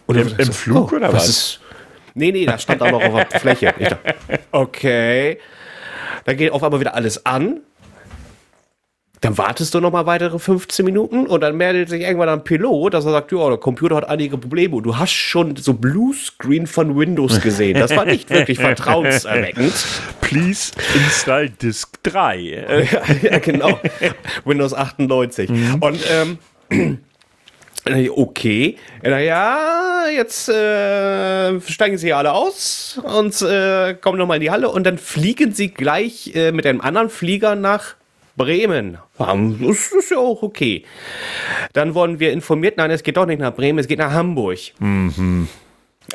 Und Im- im Flug oder was? Ist, nee, nee, das stand auch noch auf der Fläche. Dachte, okay. Dann geht auf einmal wieder alles an. Dann wartest du noch mal weitere 15 Minuten und dann meldet sich irgendwann ein Pilot, dass er sagt, ja, der Computer hat einige Probleme und du hast schon so Bluescreen von Windows gesehen. Das war nicht wirklich [LAUGHS] vertrauenserweckend. Please install Disk 3. Äh, ja, ja, genau. Windows 98. Und ähm, okay, naja, jetzt äh, steigen sie alle aus und äh, kommen nochmal in die Halle und dann fliegen sie gleich äh, mit einem anderen Flieger nach Bremen. Das ist ja auch okay. Dann wurden wir informiert, nein, es geht doch nicht nach Bremen, es geht nach Hamburg.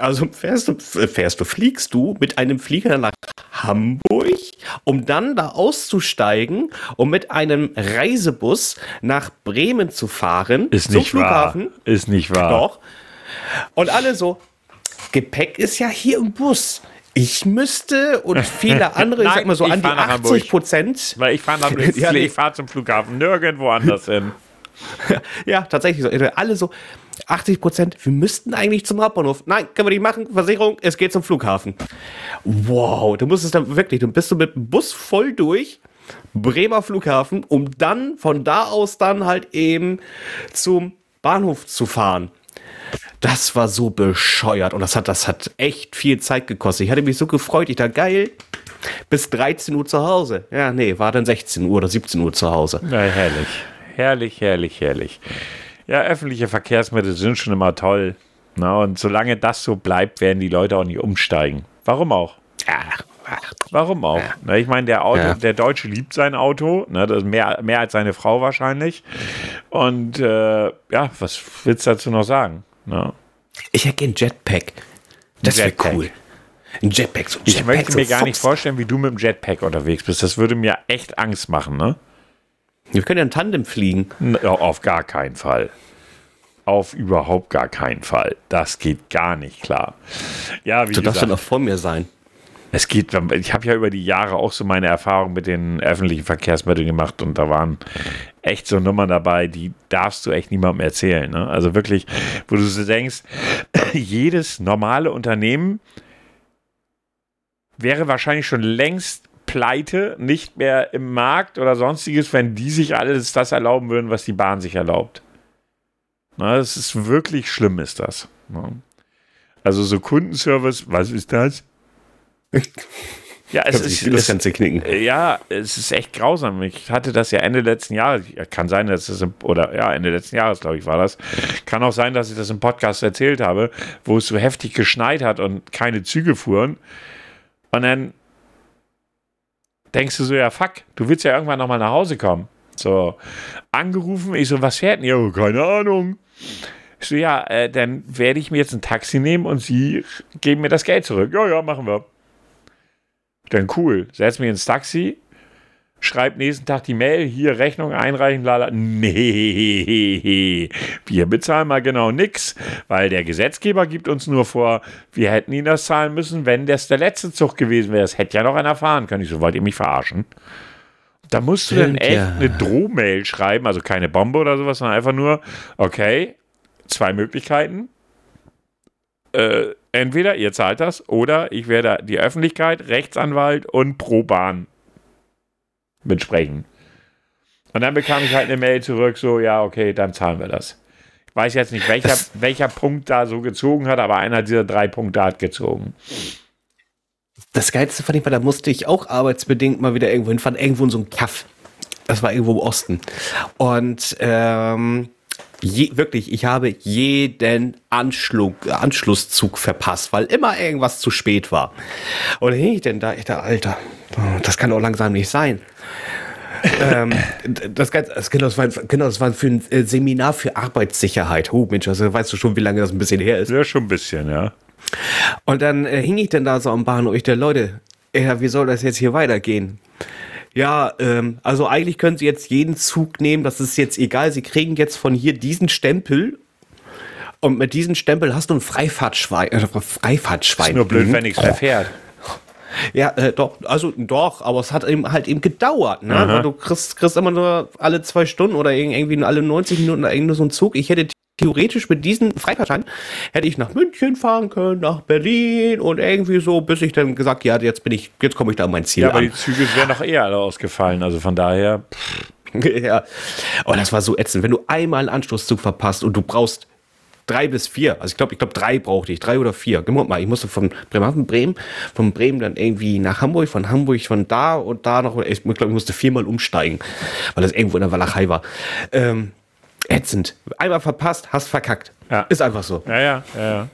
Also fährst du, fährst du, fliegst du mit einem Flieger nach Hamburg, um dann da auszusteigen, um mit einem Reisebus nach Bremen zu fahren. ist zum nicht wahr. Flughafen. Ist nicht wahr. Doch. Und alle so, Gepäck ist ja hier im Bus. Ich müsste und [LAUGHS] viele andere, ich sag mal so an die fahr nach 80 Prozent. Weil ich fahre [LAUGHS] Ja, nee. ich fahr zum Flughafen, nirgendwo anders hin. [LAUGHS] Ja, tatsächlich so. Alle so, 80 Prozent, wir müssten eigentlich zum Hauptbahnhof. Nein, können wir nicht machen. Versicherung, es geht zum Flughafen. Wow, du musstest dann wirklich, du bist du mit dem Bus voll durch, Bremer Flughafen, um dann von da aus dann halt eben zum Bahnhof zu fahren. Das war so bescheuert und das hat, das hat echt viel Zeit gekostet. Ich hatte mich so gefreut. Ich dachte, geil, bis 13 Uhr zu Hause. Ja, nee, war dann 16 Uhr oder 17 Uhr zu Hause. Na, herrlich. Herrlich, herrlich, herrlich. Ja, öffentliche Verkehrsmittel sind schon immer toll. Na, und solange das so bleibt, werden die Leute auch nicht umsteigen. Warum auch? Ach, ach, Warum auch? Na, ich meine, der, Auto, Ja. der Deutsche liebt sein Auto, ne, das ist mehr, mehr als seine Frau wahrscheinlich. Und äh, ja, was willst du dazu noch sagen? Ne? Ich hätte gern Jetpack. Das wäre cool. Ein Jetpack, so ein Ich Jetpack. möchte so mir gar nicht vorstellen, wie du mit dem Jetpack unterwegs bist. Das würde mir echt Angst machen, ne? Wir können ja ein Tandem fliegen. N- ja, Auf gar keinen Fall. auf überhaupt gar keinen Fall. Das geht gar nicht klar. Ja, wie Du darfst doch noch vor mir sein. es geht, ich habe ja über die Jahre auch so meine Erfahrungen mit den öffentlichen Verkehrsmitteln gemacht und da waren echt so Nummern dabei, die darfst du echt niemandem erzählen. Ne? Also wirklich, wo du so denkst, [CLEARS THROAT] jedes normale Unternehmen wäre wahrscheinlich schon längst pleite, nicht mehr im Markt oder sonstiges, wenn die sich alles das erlauben würden, was die Bahn sich erlaubt. Na, das ist wirklich schlimm, ist das. Ne? Also so Kundenservice, was ist das? Ja, es ist, das Ganze knicken. ja, es ist echt grausam. Ich hatte das ja Ende letzten Jahres. Ja, Kann sein, dass es im, oder ja, Ende letzten Jahres, glaube ich, war das. Kann auch sein, dass ich das im Podcast erzählt habe, wo es so heftig geschneit hat und keine Züge fuhren. Und dann denkst du so, ja, fuck, du willst ja irgendwann nochmal nach Hause kommen. So, angerufen, ich so, was fährt denn? Ja, keine Ahnung. Ich so, ja, äh, dann werde ich mir jetzt ein Taxi nehmen und sie geben mir das Geld zurück. Ja, ja, machen wir. Dann cool. Setz mich ins Taxi, schreib nächsten Tag die Mail, hier Rechnung einreichen, lala. Nee, wir bezahlen mal genau nix, weil der Gesetzgeber gibt uns nur vor, wir hätten ihn das zahlen müssen, wenn das der letzte Zug gewesen wäre. Das hätte ja noch einer fahren können. Ich so, wollt ihr mich verarschen? Da musst du dann echt ja. eine Drohmail schreiben, also keine Bombe oder sowas, sondern einfach nur, okay, zwei Möglichkeiten. Äh, entweder ihr zahlt das oder ich werde die Öffentlichkeit, Rechtsanwalt und Pro-Bahn mitsprechen. Und dann bekam ich halt eine Mail zurück, so, ja, okay, dann zahlen wir das. Ich weiß jetzt nicht, welcher, Das- welcher Punkt da so gezogen hat, aber einer dieser drei Punkte hat gezogen. Das Geilste fand ich, weil da musste ich auch arbeitsbedingt mal wieder irgendwo hinfahren, irgendwo in so einem Kaff. Das war irgendwo im Osten. Und ähm, je, wirklich, ich habe jeden Anschlug, Anschlusszug verpasst, weil immer irgendwas zu spät war. Und dann hing ich denn da, ich dachte, Alter, das kann doch langsam nicht sein. ähm, das, Ganze- das, genau, das, war, genau, das war für ein äh, Seminar für Arbeitssicherheit. Oh Mensch, also weißt du schon, wie lange das ein bisschen her ist. Ja, schon ein bisschen, ja. Und dann äh, hing ich dann da so am Bahnhof. Ich der Leute, ja, wie soll das jetzt hier weitergehen? Ja, ähm, also eigentlich können Sie jetzt jeden Zug nehmen, das ist jetzt egal. Sie kriegen jetzt von hier diesen Stempel und mit diesem Stempel hast du ein Freifahrtschwein. Äh, Freifahrtschwein. Ist nur blöd, Mhm. wenn nichts mehr fährt. [LAUGHS] Ja, äh, doch, also doch, aber es hat eben halt eben gedauert, ne? Weil du kriegst, kriegst immer nur alle zwei Stunden oder irg- irgendwie nur alle 90 Minuten irgendwie so einen Zug. Ich hätte theoretisch mit diesen Freifahrtschein hätte ich nach München fahren können, nach Berlin und irgendwie so, bis ich dann gesagt, ja, jetzt bin ich, jetzt komme ich da an mein Ziel Ja, aber an. die Züge wären doch eher alle ausgefallen. Also von daher, [LAUGHS] ja. Und das war so ätzend, wenn du einmal einen Anschlusszug verpasst und du brauchst drei bis vier, also ich glaube, ich glaube drei brauchte ich, drei oder vier. Guck mal, ich musste von Bremerhaven, Bremen, von Bremen dann irgendwie nach Hamburg, von Hamburg von da und da noch, ich glaube, ich musste viermal umsteigen, weil das irgendwo in der Walachei war. Ähm, ätzend. Einmal verpasst, hast verkackt. Ja. Ist einfach so. Ja, ja, ja.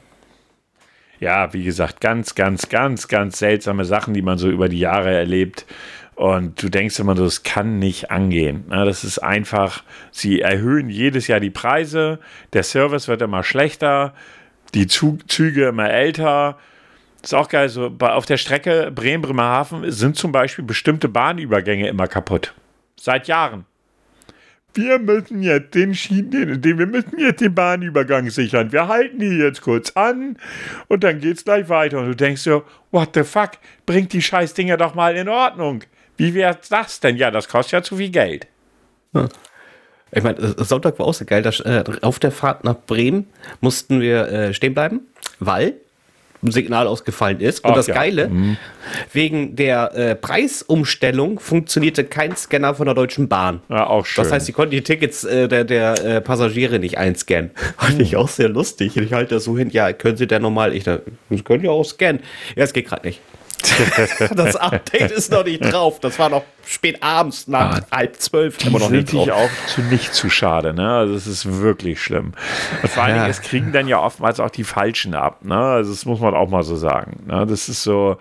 ja. Wie gesagt, ganz, ganz, ganz, ganz seltsame Sachen, die man so über die Jahre erlebt. Und du denkst immer, das kann nicht angehen. Das ist einfach, sie erhöhen jedes Jahr die Preise, der Service wird immer schlechter, die Züge immer älter. ist auch geil, so auf der Strecke Bremen-Bremerhaven sind zum Beispiel bestimmte Bahnübergänge immer kaputt. Seit Jahren. Wir müssen jetzt den Schienen, den, wir müssen jetzt den Bahnübergang sichern. Wir halten die jetzt kurz an und dann geht's gleich weiter. Und du denkst so, what the fuck? Bringt die Scheißdinger doch mal in Ordnung. Wie wäre das denn? Ja, das kostet ja zu viel Geld. Ich meine, Sonntag war auch so geil. Dass, äh, auf der Fahrt nach Bremen mussten wir äh, stehen bleiben, weil Signal ausgefallen ist. Und Ach das ja. Geile, wegen der äh, Preisumstellung funktionierte kein Scanner von der Deutschen Bahn. Ja, auch schön. Das heißt, sie konnten die Tickets äh, der, der äh, Passagiere nicht einscannen. [LAUGHS] Fand ich auch sehr lustig. Ich halte das so hin, ja, können Sie denn normal? Ich Sie können ja auch scannen. Ja, es geht gerade nicht. [LAUGHS] das Update ist noch nicht drauf. Das war noch spät abends, nach halb zwölf. die immer noch sind nicht sich auch zu nicht zu schade, ne? Also es ist wirklich schlimm. Und vor allen Ja. Dingen, es kriegen dann ja oftmals auch die Falschen ab, ne? Also das muss man auch mal so sagen. Ne? Das ist so,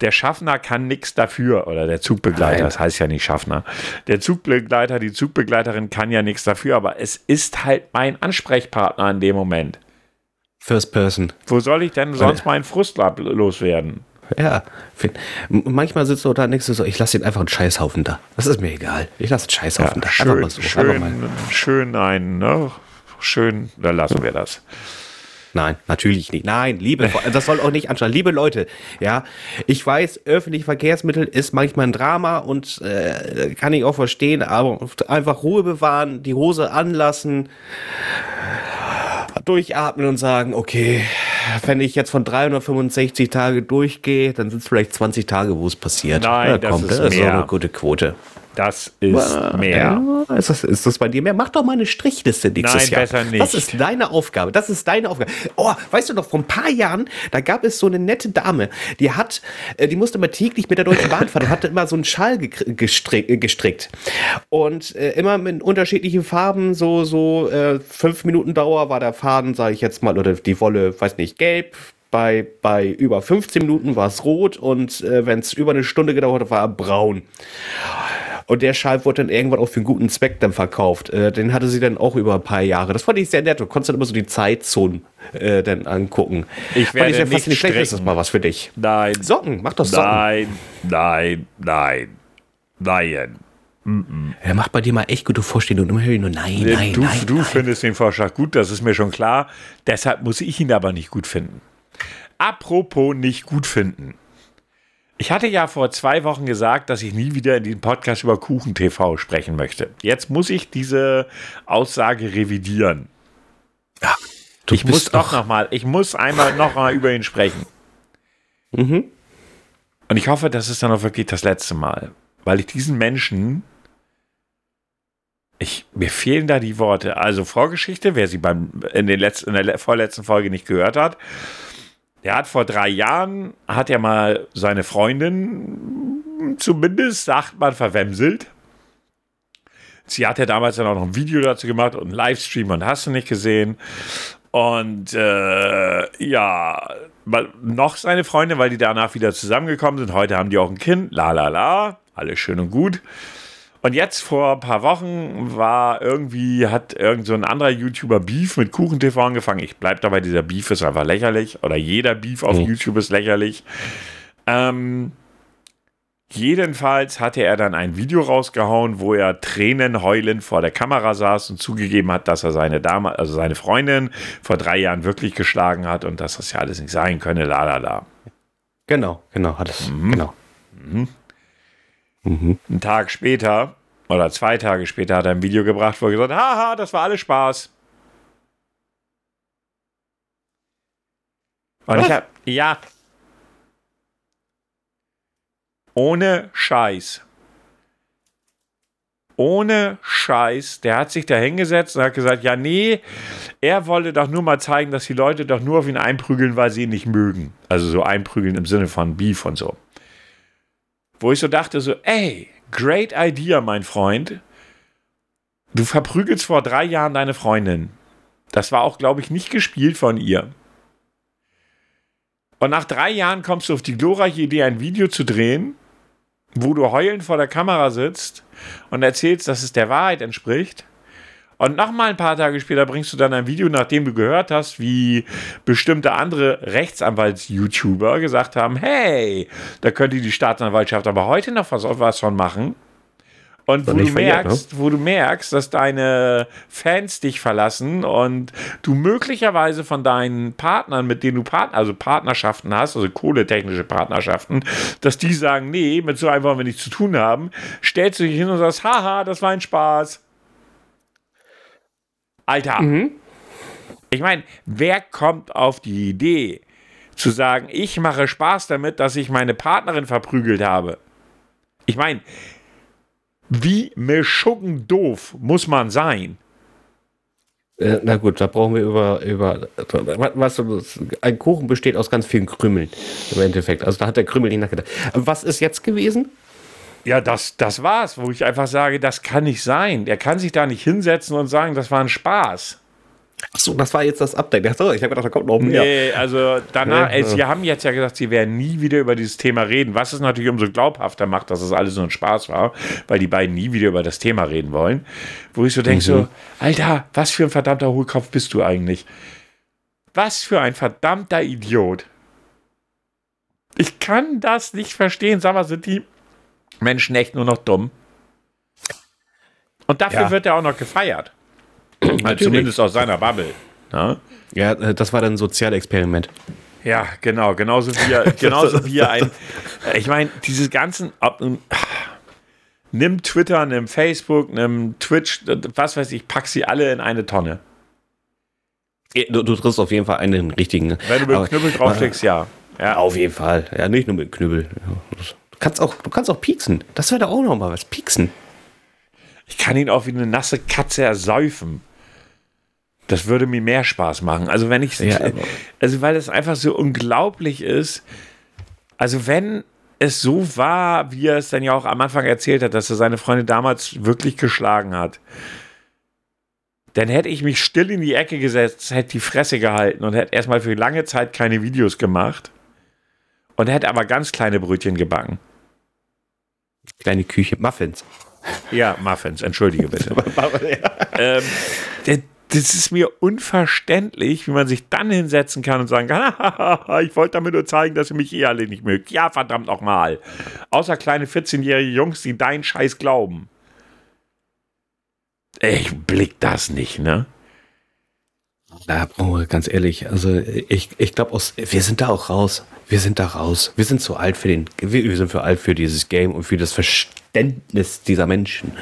der Schaffner kann nichts dafür, oder der Zugbegleiter, Nein. das heißt ja nicht Schaffner. Der Zugbegleiter, die Zugbegleiterin kann ja nichts dafür, aber es ist halt mein Ansprechpartner in dem Moment. First Person. Wo soll ich denn sonst meinen Frust loswerden? Ja, manchmal sitzt du da und denkst du so, ich lasse den einfach einen Scheißhaufen da. Das ist mir egal. Ich lasse einen Scheißhaufen da. Einfach schön, mal so. schön, mal. schön einen, ne? schön, dann lassen wir das. Nein, natürlich nicht. Nein, liebe, das soll auch nicht anschauen. Liebe Leute, ja, ich weiß, öffentliche Verkehrsmittel ist manchmal ein Drama und äh, kann ich auch verstehen, aber einfach Ruhe bewahren, die Hose anlassen, durchatmen und sagen, okay, wenn ich jetzt von 365 Tage durchgehe, dann sind es vielleicht 20 Tage, wo es passiert. Nein, ja, das, kommt, ist, das ist eine gute Quote. Das ist mehr. Ja, ist, das, ist das bei dir mehr? Mach doch mal eine Strichliste nächstes Nein, Jahr. besser nicht. Das ist deine Aufgabe. Das ist deine Aufgabe. Oh, weißt du noch, vor ein paar Jahren, da gab es so eine nette Dame, die hat, äh, die musste immer täglich mit der Deutschen Bahn fahren und hatte immer so einen Schal gestrickt. Äh, gestrickt. Und äh, immer mit unterschiedlichen Farben, so, so äh, fünf Minuten Dauer war der Faden, sage ich jetzt mal, oder die Wolle, weiß nicht, gelb, bei, bei über 15 Minuten war es rot und äh, wenn es über eine Stunde gedauert hat, war er braun. Und der Schal wurde dann irgendwann auch für einen guten Zweck dann verkauft. Äh, den hatte sie dann auch über ein paar Jahre. Das fand ich sehr nett. Du konntest dann immer so die Zeitzonen äh, dann angucken. Ich werde ich sehr nicht Vielleicht ist das mal was für dich. Nein. Socken, mach doch Socken. Nein, nein, nein, nein. Er macht bei dir mal echt gute Vorstellungen und immer nur nein, nein, du, nein. Du nein. findest den Vorschlag gut, das ist mir schon klar. Deshalb muss ich ihn aber nicht gut finden. Apropos nicht gut finden. Ich hatte ja vor zwei Wochen gesagt, dass ich nie wieder in diesem Podcast über Kuchen TV sprechen möchte. Jetzt muss ich diese Aussage revidieren. Ja, ich muss doch noch mal, ich muss einmal noch mal über ihn sprechen. Mhm. Und ich hoffe, das ist dann auch wirklich das letzte Mal, weil ich diesen Menschen ich, mir fehlen da die Worte. Also Vorgeschichte, wer sie beim, in, den letzten, in der vorletzten Folge nicht gehört hat. Der hat vor drei Jahren, hat er mal seine Freundin, zumindest sagt man, verwemselt. Sie hat ja damals dann auch noch ein Video dazu gemacht und einen Livestream und hast du nicht gesehen. Und äh, ja, noch seine Freundin, weil die danach wieder zusammengekommen sind. Heute haben die auch ein Kind, la la la, alles schön und gut. Und jetzt vor ein paar Wochen war irgendwie, hat irgend so ein anderer YouTuber Beef mit KuchenTV angefangen. Ich bleib dabei, dieser Beef ist einfach lächerlich. Oder jeder Beef auf mhm. YouTube ist lächerlich. Ähm, jedenfalls hatte er dann ein Video rausgehauen, wo er Tränen heulend vor der Kamera saß und zugegeben hat, dass er seine Dame, also seine Freundin vor drei Jahren wirklich geschlagen hat und dass das ja alles nicht sein könne, la la la. Genau, genau, hat es. Mhm. Genau. Mhm. Mhm. Einen Tag später oder zwei Tage später hat er ein Video gebracht, wo er gesagt hat, haha, das war alles Spaß. Und Was? ich hab, ja. Ohne Scheiß. Ohne Scheiß. Der hat sich da hingesetzt und hat gesagt, ja, nee, er wollte doch nur mal zeigen, dass die Leute doch nur auf ihn einprügeln, weil sie ihn nicht mögen. Also so einprügeln im Sinne von Beef und so wo ich so dachte, so, ey, great idea, mein Freund. Du verprügelst vor drei Jahren deine Freundin. Das war auch, glaube ich, nicht gespielt von ihr. Und nach drei Jahren kommst du auf die glorreiche Idee, ein Video zu drehen, wo du heulend vor der Kamera sitzt und erzählst, dass es der Wahrheit entspricht. Und nochmal ein paar Tage später bringst du dann ein Video, nachdem du gehört hast, wie bestimmte andere Rechtsanwalts-YouTuber gesagt haben, hey, da könnte die Staatsanwaltschaft aber heute noch was, was von machen. Und wo du, merkst, ne? wo du merkst, dass deine Fans dich verlassen und du möglicherweise von deinen Partnern, mit denen du Partner, also Partnerschaften hast, also kohletechnische Partnerschaften, dass die sagen, nee, mit so einem wollen wir nichts zu tun haben, stellst du dich hin und sagst, haha, das war ein Spaß. Alter. Mhm. Ich meine, wer kommt auf die Idee zu sagen, ich mache Spaß damit, dass ich meine Partnerin verprügelt habe? Ich meine, wie mischucken doof muss man sein? Äh, na gut, da brauchen wir über, über was, ein Kuchen besteht aus ganz vielen Krümeln im Endeffekt. Also da hat der Krümel nicht nachgedacht. Was ist jetzt gewesen? Ja, das, das war's, wo ich einfach sage, das kann nicht sein. Der kann sich da nicht hinsetzen und sagen, das war ein Spaß. Achso, das war jetzt das Update. Achso, ich habe gedacht, da kommt noch mehr. Nee, also danach, ey, sie haben jetzt ja gesagt, sie werden nie wieder über dieses Thema reden, was es natürlich umso glaubhafter macht, dass es das alles nur ein Spaß war, weil die beiden nie wieder über das Thema reden wollen. Wo ich so denke, mhm. so, Alter, was für ein verdammter Hohlkopf bist du eigentlich? Was für ein verdammter Idiot. Ich kann das nicht verstehen. Sag mal, sind die Menschen echt nur noch dumm. Und dafür ja. wird er auch noch gefeiert. Zumindest aus seiner Bubble. Ja? ja, äh, das war dann ein Sozialexperiment. Ja, genau. Genauso wie er, [LAUGHS] genauso wie er ein. Ich meine, diese ganzen. Ob, nimm Twitter, nimm Facebook, nimm Twitch, was weiß ich, pack sie alle in eine Tonne. Du, du triffst auf jeden Fall einen richtigen. Wenn du mit aber, Knüppel draufsteckst, ja. ja. Auf jeden Fall. Ja, nicht nur mit Knüppel. Du kannst auch, du kannst auch pieksen. Das wäre doch auch noch mal was. Pieksen. Ich kann ihn auch wie eine nasse Katze ersäufen. Das würde mir mehr Spaß machen. Also wenn ich, ja, also weil es einfach so unglaublich ist. Also wenn es so war, wie er es dann ja auch am Anfang erzählt hat, dass er seine Freundin damals wirklich geschlagen hat, dann hätte ich mich still in die Ecke gesetzt, hätte die Fresse gehalten und hätte erstmal für lange Zeit keine Videos gemacht und hätte aber ganz kleine Brötchen gebacken. Kleine Küche, Muffins. Ja, Muffins, entschuldige bitte. [LAUGHS] ähm, das ist mir unverständlich, wie man sich dann hinsetzen kann und sagen [LAUGHS] kann, ich wollte damit nur zeigen, dass ihr mich eh alle nicht mögt. Ja, verdammt nochmal. Außer kleine 14-jährige Jungs, die deinen Scheiß glauben. Ich blick das nicht, ne? Na, oh, ganz ehrlich, also ich, ich glaube, wir sind da auch raus. Wir sind da raus. Wir sind zu alt für den, wir sind für alt für dieses Game und für das Verständnis dieser Menschen.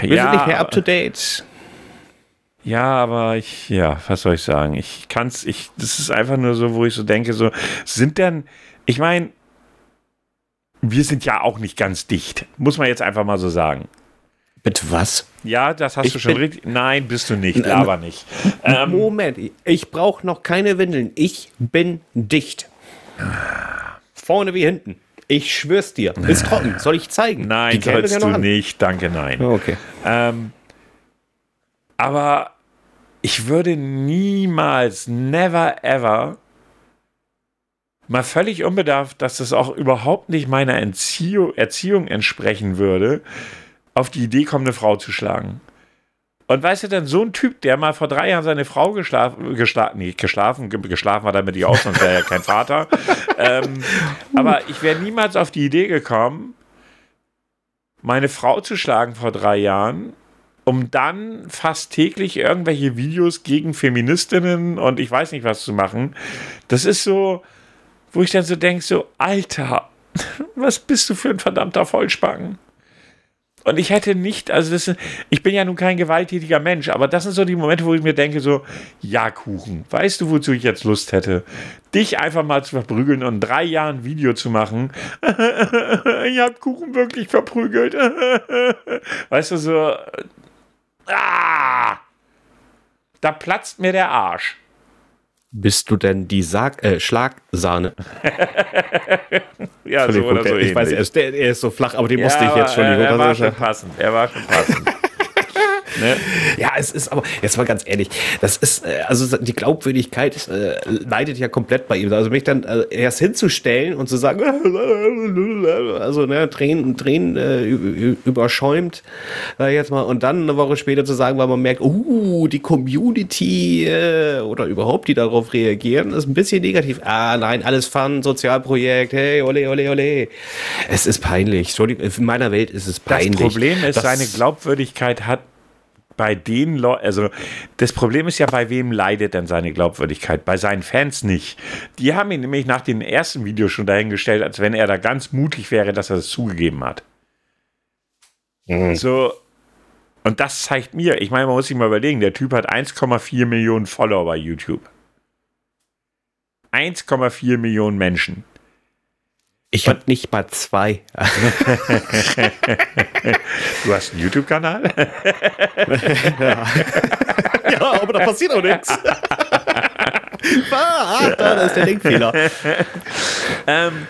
Wir ja, sind nicht mehr up to date. Ja, aber ich, ja, was soll ich sagen? Ich kann's, ich, das ist einfach nur so, wo ich so denke, so, sind denn, ich meine, wir sind ja auch nicht ganz dicht. Muss man jetzt einfach mal so sagen. Mit was? Ja, das hast ich du schon richtig. Nein, bist du nicht. Aber nicht. Ähm, Moment, ich brauche noch keine Windeln. Ich bin dicht. Vorne wie hinten. Ich schwör's dir. Ist trocken. Soll ich zeigen? Nein, sollst du nicht. Danke, nein. Oh, okay. Ähm, aber ich würde niemals, never ever, mal völlig unbedarft, dass das auch überhaupt nicht meiner Entziehung, Erziehung entsprechen würde, auf die Idee kommen, eine Frau zu schlagen. Und weißt du, dann so ein Typ, der mal vor drei Jahren seine Frau geschlafen, geschlafen, nee, geschlafen, geschlafen hat damit die aus, sonst wäre ja kein Vater. [LAUGHS] ähm, aber ich wäre niemals auf die Idee gekommen, meine Frau zu schlagen vor drei Jahren, um dann fast täglich irgendwelche Videos gegen Feministinnen und ich weiß nicht was zu machen. Das ist so, wo ich dann so denke, so, Alter, [LAUGHS] was bist du für ein verdammter Vollspangen? Und ich hätte nicht, also das, ich bin ja nun kein gewalttätiger Mensch, aber das sind so die Momente, wo ich mir denke, so, ja, Kuchen, weißt du, wozu ich jetzt Lust hätte? Dich einfach mal zu verprügeln und in drei Jahren ein Video zu machen. [LAUGHS] ich hab Kuchen wirklich verprügelt. [LAUGHS] weißt du, so, ah, da platzt mir der Arsch. Bist du denn die Sag äh, Schlagsahne? [LAUGHS] ja, so oder so. Ich weiß, er ist, der, er ist, so flach, aber den ja, musste ich jetzt schon. Er, er war schon passend. Er war schon passend. [LAUGHS] Ne? Ja, es ist aber, jetzt mal ganz ehrlich, das ist, äh, also die Glaubwürdigkeit äh, leidet ja komplett bei ihm. Also mich dann äh, erst hinzustellen und zu sagen, [LAUGHS] also ne, Tränen, Tränen äh, überschäumt, äh, jetzt mal, und dann eine Woche später zu sagen, weil man merkt, uh, die Community äh, oder überhaupt die darauf reagieren, ist ein bisschen negativ. Ah, nein, alles Fun, Sozialprojekt, hey, ole, ole, ole. Es ist peinlich. In meiner Welt ist es peinlich. Das Problem ist, seine Glaubwürdigkeit hat bei den Leuten, also das Problem ist ja, bei wem leidet denn seine Glaubwürdigkeit? Bei seinen Fans nicht. Die haben ihn nämlich nach dem ersten Video schon dahingestellt, als wenn er da ganz mutig wäre, dass er es das zugegeben hat. Mhm. So, und das zeigt mir, ich meine, man muss sich mal überlegen, der Typ hat 1,4 Millionen Follower bei YouTube. 1,4 Millionen Menschen. Ich habe nicht mal zwei. [LAUGHS] du hast einen YouTube-Kanal? ja. [LAUGHS] ja, aber da passiert auch nichts. [LAUGHS] ah, da ist der Denkfehler. Ähm,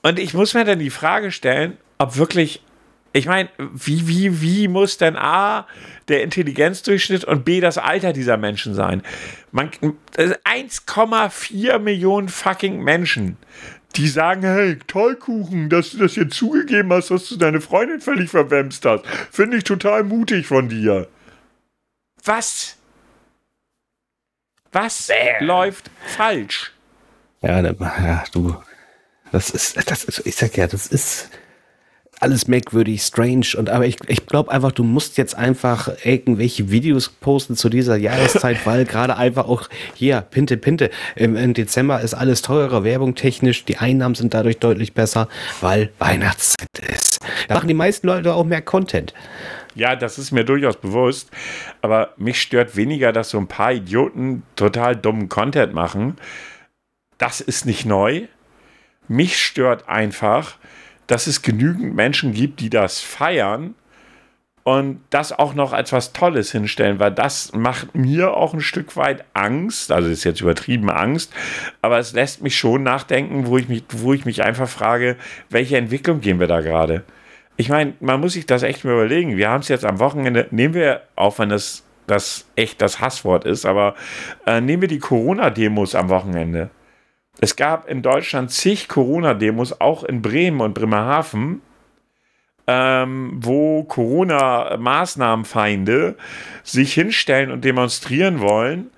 und ich muss mir dann die Frage stellen, ob wirklich, ich meine, wie, wie, wie muss denn A, der Intelligenzdurchschnitt und B, das Alter dieser Menschen sein? 1,4 Millionen fucking Menschen die sagen, hey, toll Kuchen, dass du das jetzt zugegeben hast, dass du deine Freundin völlig verwemst hast. Finde ich total mutig von dir. Was? Was Bäh. läuft falsch? Ja, ja, du. Das ist, das ist, ich sag ja, das ist alles merkwürdig, strange. Und aber ich, ich glaube einfach, du musst jetzt einfach irgendwelche Videos posten zu dieser Jahreszeit, [LAUGHS] weil gerade einfach auch hier, Pinte, Pinte, im, im, Dezember ist alles teurer, Werbung technisch, die Einnahmen sind dadurch deutlich besser, weil Weihnachtszeit ist. Da machen die meisten Leute auch mehr Content. Ja, das ist mir durchaus bewusst. Aber mich stört weniger, dass so ein paar Idioten total dummen Content machen. Das ist nicht neu. Mich stört einfach, dass es genügend Menschen gibt, die das feiern und das auch noch als was Tolles hinstellen, weil das macht mir auch ein Stück weit Angst, also ist jetzt übertrieben Angst, aber es lässt mich schon nachdenken, wo ich mich, wo ich mich einfach frage, welche Entwicklung gehen wir da gerade? Ich meine, man muss sich das echt mal überlegen. Wir haben es jetzt am Wochenende, nehmen wir, auch wenn das, das echt das Hasswort ist, aber äh, nehmen wir die Corona-Demos am Wochenende. Es gab in Deutschland zig Corona-Demos, auch in Bremen und Bremerhaven, ähm, wo Corona-Maßnahmenfeinde sich hinstellen und demonstrieren wollen.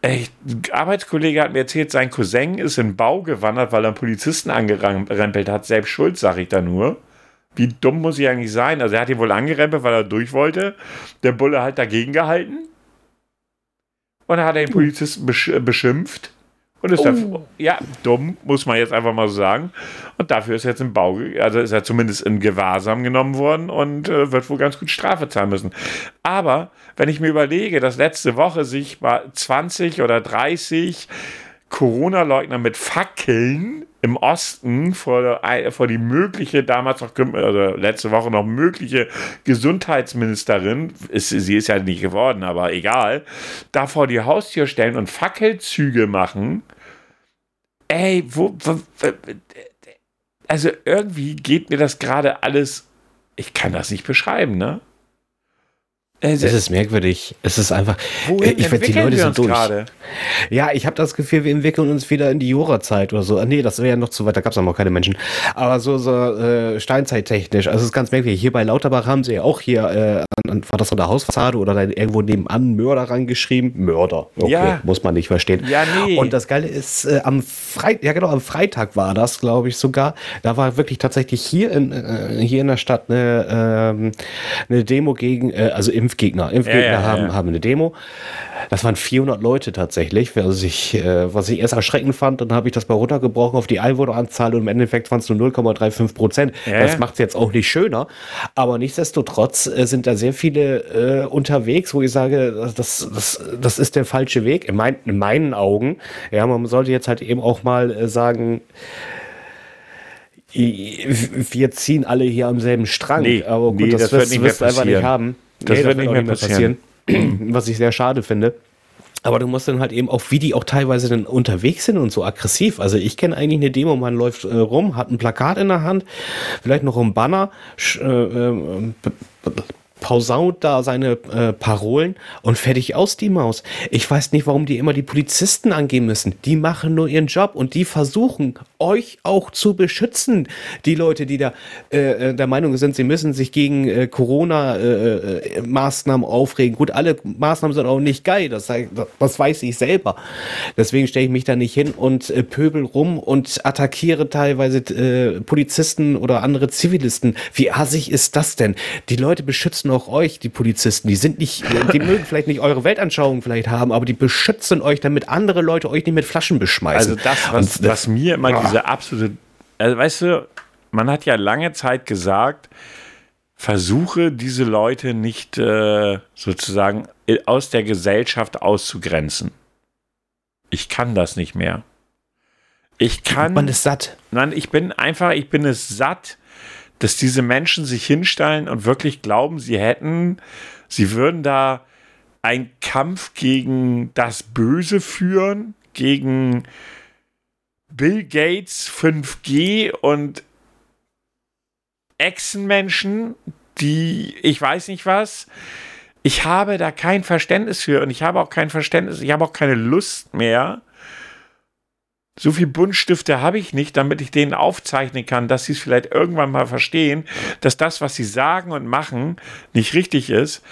Ey, ein Arbeitskollege hat mir erzählt, sein Cousin ist in Bau gewandert, weil er einen Polizisten angerempelt hat. Selbst schuld, sage ich da nur. Wie dumm muss ich eigentlich sein? Also er hat ihn wohl angerempelt, weil er durch wollte. Der Bulle hat dagegen gehalten. Und dann hat er den Polizisten besch beschimpft. Und ist oh. dafür, ja, dumm, muss man jetzt einfach mal so sagen. Und dafür ist jetzt im Bau, also ist er zumindest in Gewahrsam genommen worden und äh, wird wohl ganz gut Strafe zahlen müssen. Aber wenn ich mir überlege, dass letzte Woche sich mal 20 oder 30 Corona-Leugner mit Fackeln im Osten vor, vor die mögliche, damals noch, also letzte Woche noch mögliche Gesundheitsministerin, ist, sie ist ja nicht geworden, aber egal, da vor die Haustür stellen und Fackelzüge machen. Ey, wo, wo also irgendwie geht mir das gerade alles, ich kann das nicht beschreiben, ne? Es ist merkwürdig. Es ist einfach. Wohin ich werde die Leute sind durch. Grade? Ja, ich habe das Gefühl, wir entwickeln uns wieder in die Jura-Zeit oder so. Ah, nee, das wäre ja noch zu weit, da gab es noch keine Menschen. Aber so, so äh, Steinzeittechnisch. Also es ist ganz merkwürdig. Hier bei Lauterbach haben sie ja auch hier, äh, an, war das an der Hausfassade oder dann irgendwo nebenan Mörder rangeschrieben. Mörder. Okay, ja. muss man nicht verstehen. Ja, nee. Und das Geile ist, äh, am Freitag, ja genau, am Freitag war das, glaube ich sogar. Da war wirklich tatsächlich hier in, äh, hier in der Stadt eine, ähm, eine Demo gegen, äh, also im Impfgegner. Impfgegner ja, ja, haben, haben eine Demo. Das waren 400 Leute tatsächlich, was ich, äh, was ich erst erschreckend fand. Dann habe ich das mal runtergebrochen auf die Einwohneranzahl und im Endeffekt waren es nur 0,35 Prozent. Das macht es jetzt auch nicht schöner. Aber nichtsdestotrotz äh, sind da sehr viele äh, unterwegs, wo ich sage, das, das, das ist der falsche Weg. In, mein, in meinen Augen. Ja, man sollte jetzt halt eben auch mal äh, sagen, wir ziehen alle hier am selben Strang. Nee, aber gut, nee, das, das wirst, wirst du einfach nicht haben. Das nee, wird nicht mehr passieren. passieren. [CLEARS THROAT] was ich sehr schade finde. Aber du musst dann halt eben auch, wie die auch teilweise dann unterwegs sind und so aggressiv. Also ich kenne eigentlich eine Demo, man läuft äh, rum, hat ein Plakat in der Hand, vielleicht noch ein Banner, äh, äh, pausaut da seine äh, Parolen und fertig aus die Maus. Ich weiß nicht, warum die immer die Polizisten angehen müssen. Die machen nur ihren Job und die versuchen, euch auch zu beschützen. Die Leute, die da äh, äh der Meinung sind, sie müssen sich gegen äh, Corona-Maßnahmen äh, äh aufregen. Gut, alle Maßnahmen sind auch nicht geil, das, das weiß ich selber. Deswegen stelle ich mich da nicht hin und pöbel rum und attackiere teilweise Polizisten oder andere Zivilisten. Wie assig ist das denn? Die Leute beschützen beschützen auch euch, die Polizisten. Die sind nicht, die mögen vielleicht nicht eure Weltanschauung vielleicht haben, aber die beschützen euch, damit andere Leute euch nicht mit Flaschen beschmeißen. Also das, was, das, was mir immer oh. diese absolute, also weißt du, man hat ja lange Zeit gesagt, versuche diese Leute nicht äh, sozusagen aus der Gesellschaft auszugrenzen. Ich kann das nicht mehr. Ich kann. Man ist satt. Nein, ich bin einfach, ich bin es satt, dass diese Menschen sich hinstellen und wirklich glauben, sie hätten, sie würden da einen Kampf gegen das Böse führen, gegen Bill Gates 5G und Echsenmenschen, die, ich weiß nicht was. Ich habe da kein Verständnis für und ich habe auch kein Verständnis, ich habe auch keine Lust mehr, so viel Buntstifte habe ich nicht, damit ich denen aufzeichnen kann, dass sie es vielleicht irgendwann mal verstehen, dass das, was sie sagen und machen, nicht richtig ist.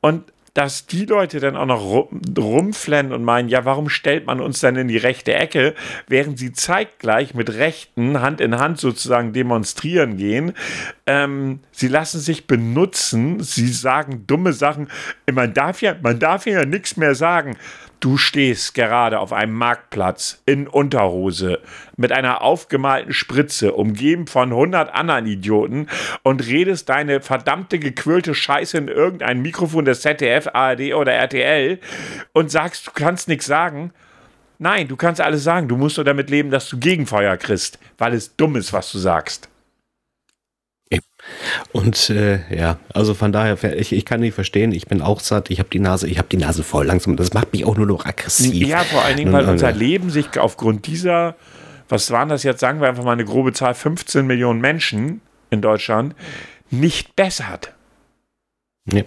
Und dass die Leute dann auch noch rum, rumflennen und meinen, ja, warum stellt man uns dann in die rechte Ecke, während sie zeitgleich mit Rechten Hand in Hand sozusagen demonstrieren gehen. Ähm, sie lassen sich benutzen, sie sagen dumme Sachen. Man darf ja, man darf ja nichts mehr sagen. Du stehst gerade auf einem Marktplatz in Unterhose mit einer aufgemalten Spritze, umgeben von 100 anderen Idioten und redest deine verdammte gequirlte Scheiße in irgendein Mikrofon des ZDF, ARD oder RTL und sagst, du kannst nichts sagen. Nein, du kannst alles sagen. Du musst nur damit leben, dass du Gegenfeuer kriegst, weil es dumm ist, was du sagst. Und äh, ja, also von daher, ich, ich kann nicht verstehen, ich bin auch satt, ich habe die Nase, ich habe die Nase voll langsam. Das macht mich auch nur noch aggressiv. Ja, vor allen Dingen, weil unser Leben sich aufgrund dieser, was waren das jetzt, sagen wir einfach mal eine grobe Zahl, 15 Millionen Menschen in Deutschland, nicht bessert. Nee.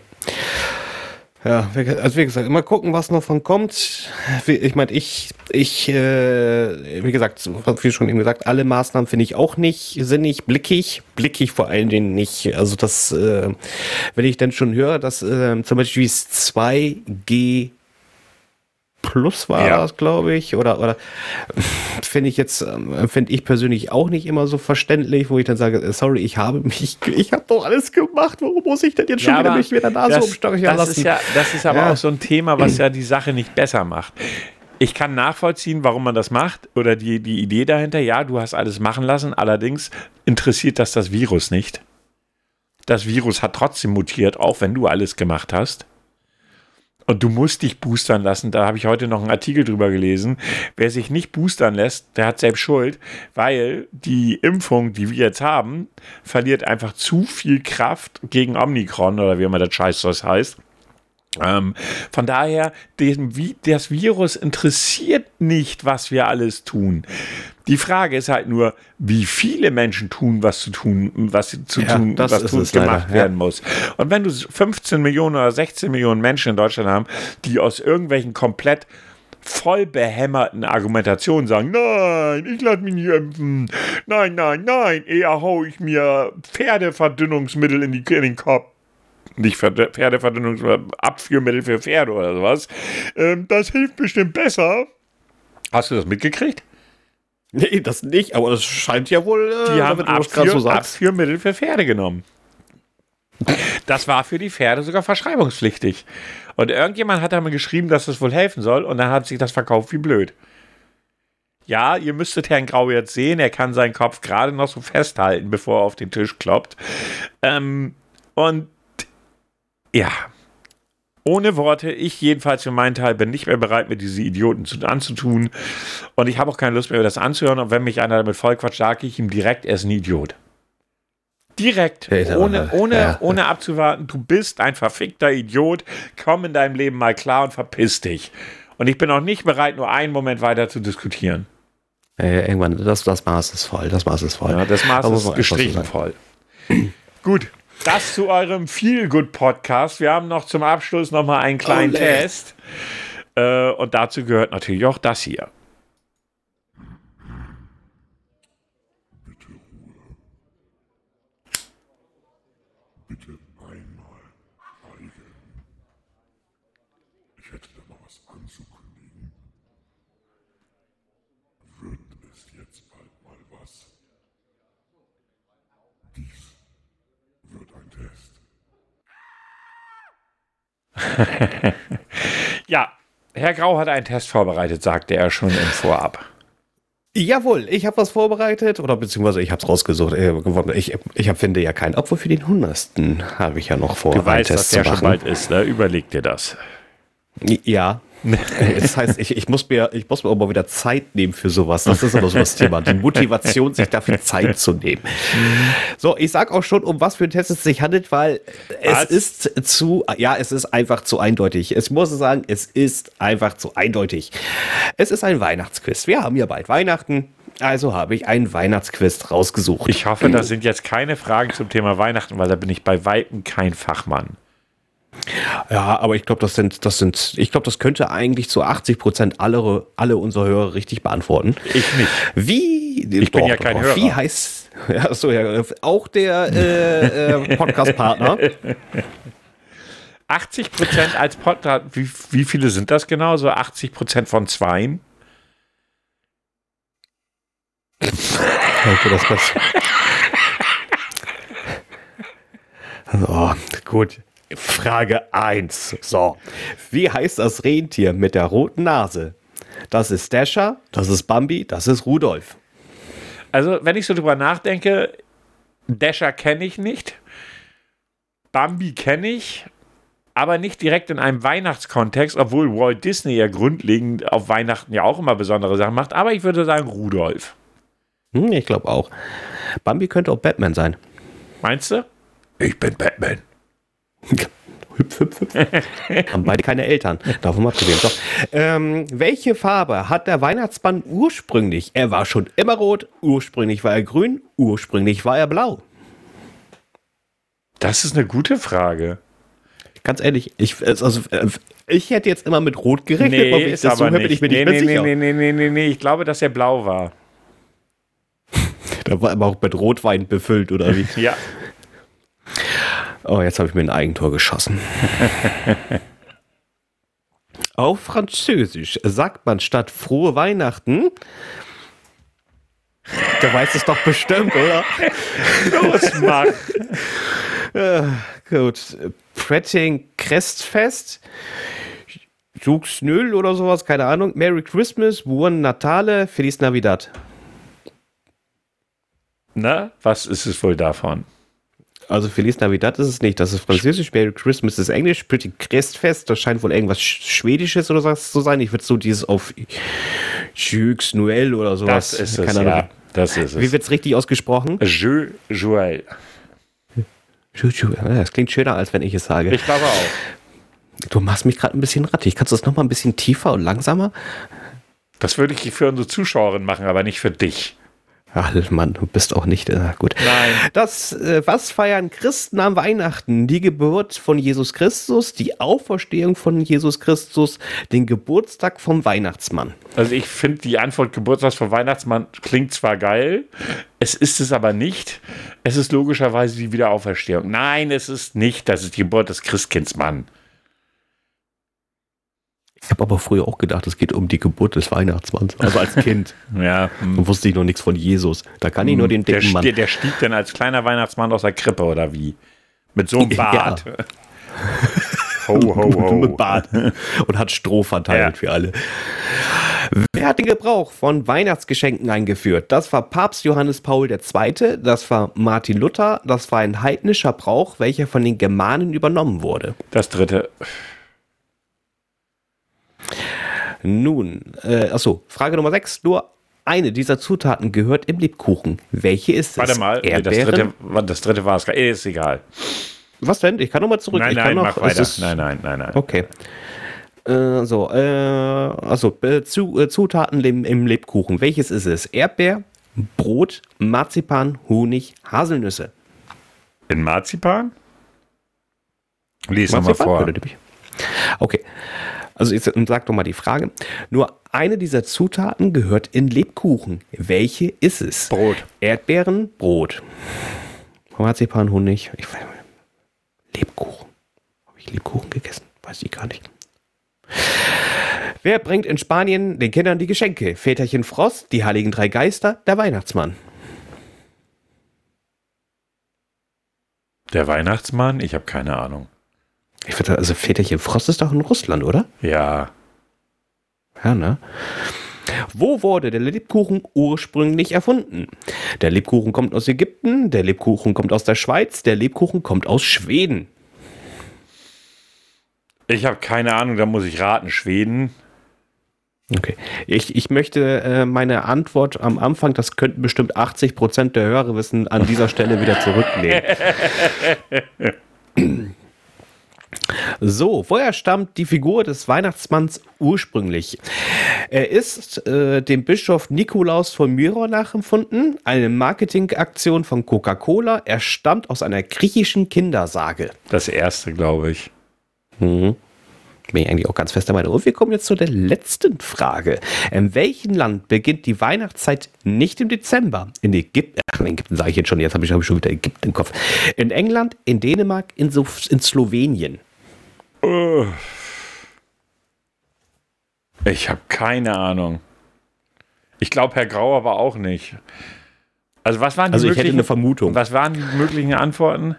Ja, also wie gesagt, immer gucken, was noch von kommt. Ich meine, ich, ich, äh, wie gesagt, wie schon eben gesagt, alle Maßnahmen finde ich auch nicht sinnig, blickig, blickig vor allen Dingen nicht. Also das, äh, wenn ich dann schon höre, dass äh, zum Beispiel 2G Plus war ja. das, glaube ich. Oder, oder finde ich jetzt, ähm, finde ich persönlich auch nicht immer so verständlich, wo ich dann sage, sorry, ich habe mich, ich habe doch alles gemacht, warum muss ich denn jetzt schon ja, wieder mich wieder da so umstochen lassen? Ist ja, das ist aber ja. auch so ein Thema, was [CLEARS THROAT] ja die Sache nicht besser macht. Ich kann nachvollziehen, warum man das macht oder die, die Idee dahinter. Ja, du hast alles machen lassen, allerdings interessiert das das Virus nicht. Das Virus hat trotzdem mutiert, auch wenn du alles gemacht hast. Und du musst dich boostern lassen. Da habe ich heute noch einen Artikel drüber gelesen. Wer sich nicht boostern lässt, der hat selbst Schuld, weil die Impfung, die wir jetzt haben, verliert einfach zu viel Kraft gegen Omikron oder wie immer das Scheiß das heißt. Ähm, von daher, dem, das Virus interessiert nicht, was wir alles tun. Die Frage ist halt nur, wie viele Menschen tun, was zu tun, was zu ja, tun, was tun, gemacht leider, werden ja. muss. Und wenn du 15 Millionen oder 16 Millionen Menschen in Deutschland haben, die aus irgendwelchen komplett voll behämmerten Argumentationen sagen, nein, ich lasse mich nicht impfen, nein, nein, nein, eher hau ich mir Pferdeverdünnungsmittel in, die, in den Kopf nicht Pferdeverdünnungsmittel, Abführmittel für Pferde oder sowas. Ähm, das hilft bestimmt besser. Hast du das mitgekriegt? Nee, das nicht, aber das scheint ja wohl. Äh, die haben Abführ, so Abführmittel für Pferde genommen. Das war für die Pferde sogar verschreibungspflichtig. Und irgendjemand hat da mal geschrieben, dass das wohl helfen soll, und dann hat sich das verkauft wie blöd. Ja, ihr müsstet Herrn Grau jetzt sehen, er kann seinen Kopf gerade noch so festhalten, bevor er auf den Tisch kloppt. Ähm, und ja, ohne Worte, ich jedenfalls für meinen Teil bin nicht mehr bereit, mir diese Idioten zu, anzutun. Und ich habe auch keine Lust mehr, das anzuhören. Und wenn mich einer damit vollquatscht, sage ich ihm direkt, er ist ein Idiot. Direkt, ohne, ohne, ja. ohne abzuwarten, du bist ein verfickter Idiot, komm in deinem Leben mal klar und verpiss dich. Und ich bin auch nicht bereit, nur einen Moment weiter zu diskutieren. Äh, irgendwann, das, das Maß ist voll, das Maß ist voll. Ja, das Maß ist gestrichen voll. Gut, das zu eurem Feel Good Podcast. Wir haben noch zum Abschluss noch mal einen kleinen oh, Test. Äh, und dazu gehört natürlich auch das hier. [LAUGHS] ja, Herr Grau hat einen Test vorbereitet, sagte er schon im Vorab. Jawohl, ich habe was vorbereitet oder beziehungsweise ich habe es rausgesucht. Äh, ich, ich finde ja keinen Opfer für den Hundertsten, habe ich ja noch vor. Du weißt, dass der schon bald ist, ne? Überleg dir das. Ja, das heißt, ich, ich, muss mir, ich muss mir auch mal wieder Zeit nehmen für sowas. Das ist aber so das Thema. Die Motivation, sich dafür Zeit zu nehmen. So, ich sag auch schon, um was für einen Test es sich handelt, weil es was? ist zu, ja, es ist einfach zu eindeutig. Ich muss sagen, es ist einfach zu eindeutig. Es ist ein Weihnachtsquiz. Wir haben ja bald Weihnachten. Also habe ich einen Weihnachtsquiz rausgesucht. Ich hoffe, das sind jetzt keine Fragen zum Thema Weihnachten, weil da bin ich bei Weitem kein Fachmann. Ja, aber ich glaube, das sind, das sind, ich glaube, das könnte eigentlich zu 80 Prozent alle, alle unsere Hörer richtig beantworten. Ich nicht. Wie? Ich doch, bin ja kein doch, Hörer. Wie heißt? Ja, so ja, auch der äh, äh, Podcast-Partner. [LAUGHS] 80 Prozent als Podcast. Wie, wie viele sind das genau? So 80 Prozent von zweien? Okay, das passt. So, [LAUGHS] gut. Frage 1. So. Wie heißt das Rentier mit der roten Nase? Das ist Dasher, das ist Bambi, das ist Rudolf. Also, wenn ich so drüber nachdenke, Dasher kenne ich nicht. Bambi kenne ich, aber nicht direkt in einem Weihnachtskontext, obwohl Walt Disney ja grundlegend auf Weihnachten ja auch immer besondere Sachen macht. Aber ich würde sagen Rudolf. Hm, ich glaube auch. Bambi könnte auch Batman sein. Meinst du? Ich bin Batman. [LAUGHS] hüpf, hüpf, hüpf. [LAUGHS] Haben beide keine Eltern. Davon mal probieren. So. Ähm, welche Farbe hat der Weihnachtsmann ursprünglich? Er war schon immer rot, ursprünglich war er grün, ursprünglich war er blau. Das ist eine gute Frage. Ganz ehrlich, ich, also, ich hätte jetzt immer mit Rot gerechnet, Nee, aber ich ist das so höre, bin nicht. ich mir nee, nicht mehr nee, sicher. nee, nee, nee, nee, nee. Ich glaube, dass er blau war. [LAUGHS] Da war aber auch mit Rotwein befüllt, oder wie? Ja. Oh, jetzt habe ich mir ein Eigentor geschossen. [LAUGHS] Auf Französisch sagt man statt frohe Weihnachten. Du weißt es doch bestimmt, oder? [LAUGHS] Los, mach. Gut. Pretting Crestfest. Jux Null oder sowas, keine Ahnung. Merry Christmas, Buon Natale, Feliz Navidad. Na, was ist es wohl davon? Also Feliz Navidad ist es nicht. Das ist Französisch, Merry Christmas ist Englisch, Pretty Crestfest, das scheint wohl irgendwas Sch- Schwedisches oder was zu sein. Ich würde so dieses auf Jux Noël oder sowas. Das ist es, ja. Das ist Wie es. wird es richtig ausgesprochen? Jeu Joël. Ju- Das klingt schöner, als wenn ich es sage. Ich glaube auch. Du machst mich gerade ein bisschen rattig. Kannst du das nochmal ein bisschen tiefer und langsamer? Das würde ich für unsere Zuschauerin machen, aber nicht für dich. Ach Mann, du bist auch nicht äh, gut. Nein. Das, äh, was feiern Christen am Weihnachten? Die Geburt von Jesus Christus, die Auferstehung von Jesus Christus, den Geburtstag vom Weihnachtsmann. Also ich finde die Antwort Geburtstags vom Weihnachtsmann klingt zwar geil, es ist es aber nicht. Es ist logischerweise die Wiederauferstehung. Nein, es ist nicht. Das ist die Geburt des Christkindsmann. Ich habe aber früher auch gedacht, es geht um die Geburt des Weihnachtsmanns. Also als Kind. [LAUGHS] Ja. hm. Da wusste ich noch nichts von Jesus. Da kann ich nur den Der, dicken Mann. der, der stieg dann als kleiner Weihnachtsmann aus der Krippe oder wie? Mit so einem [LAUGHS] Ja. Bart. Ho, [LAUGHS] ho, ho. mit Bart und hat Stroh verteilt Ja. für alle. Wer hat den Gebrauch von Weihnachtsgeschenken eingeführt? Das war Papst Johannes Paul II., das war Martin Luther, das war ein heidnischer Brauch, welcher von den Germanen übernommen wurde. Das dritte. Nun, äh, achso, Frage Nummer 6. Nur eine dieser Zutaten gehört im Lebkuchen. Welche ist es? Warte mal. Das, dritte, das dritte war es. Ist egal. Was denn? Ich kann nochmal zurück. Nein, ich nein, kann noch, mach weiter. ist- Nein, nein, nein, nein. Okay. Äh, so, äh, also äh, zu, äh, Zutaten im, im Lebkuchen. Welches ist es? Erdbeer, Brot, Marzipan, Honig, Haselnüsse. In Marzipan? Lies nochmal vor. Okay. Also jetzt sag doch mal die Frage. Nur eine dieser Zutaten gehört in Lebkuchen. Welche ist es? Brot. Erdbeeren, Brot. Marzipan, Honig. Ich. Lebkuchen. Habe ich Lebkuchen gegessen? Weiß ich gar nicht. Wer bringt in Spanien den Kindern die Geschenke? Väterchen Frost, die Heiligen Drei Geister, der Weihnachtsmann. Der Weihnachtsmann? Ich habe keine Ahnung. Ich würde also Väterchen Frost ist doch in Russland, oder? Ja. Ja, ne? Wo wurde der Lebkuchen ursprünglich erfunden? Der Lebkuchen kommt aus Ägypten, der Lebkuchen kommt aus der Schweiz, der Lebkuchen kommt aus Schweden. Ich habe keine Ahnung, da muss ich raten. Schweden? Okay. Ich, ich möchte äh, meine Antwort am Anfang, das könnten bestimmt 80 Prozent der Hörer wissen, an dieser Stelle wieder zurücknehmen. [LAUGHS] So, woher stammt die Figur des Weihnachtsmanns ursprünglich? Er ist äh, dem Bischof Nikolaus von Myra nachempfunden, eine Marketingaktion von Coca-Cola. Er stammt aus einer griechischen Kindersage. Das erste, glaube ich. Mhm. Bin ich eigentlich auch ganz fest dabei. Und wir kommen jetzt zu der letzten Frage. In welchem Land beginnt die Weihnachtszeit nicht im Dezember? In Ägypten, ach, in Ägypten sage ich jetzt schon, jetzt habe ich, hab ich schon wieder Ägypten im Kopf. In England, in Dänemark, in, so in Slowenien. Ich habe keine Ahnung. Ich glaube, Herr Grau aber auch nicht. Also was waren die Also ich hätte eine Vermutung. was waren die möglichen Antworten?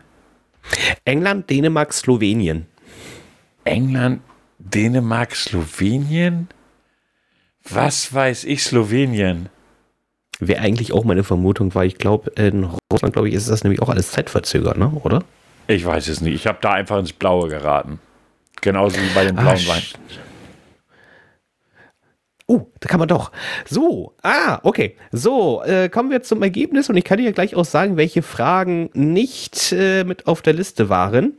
England, Dänemark, Slowenien. England, Dänemark, Slowenien? Was weiß ich, Slowenien? Wäre eigentlich auch meine Vermutung, weil ich glaube, in Russland, glaube ich, ist das nämlich auch alles zeitverzögert, ne? oder? Ich weiß es nicht. Ich habe da einfach ins Blaue geraten. Genauso wie bei dem blauen Ah, Wein. sch- Uh, da kann man doch. So, ah, okay. So, äh, kommen wir zum Ergebnis und ich kann dir gleich auch sagen, welche Fragen nicht äh, mit auf der Liste waren.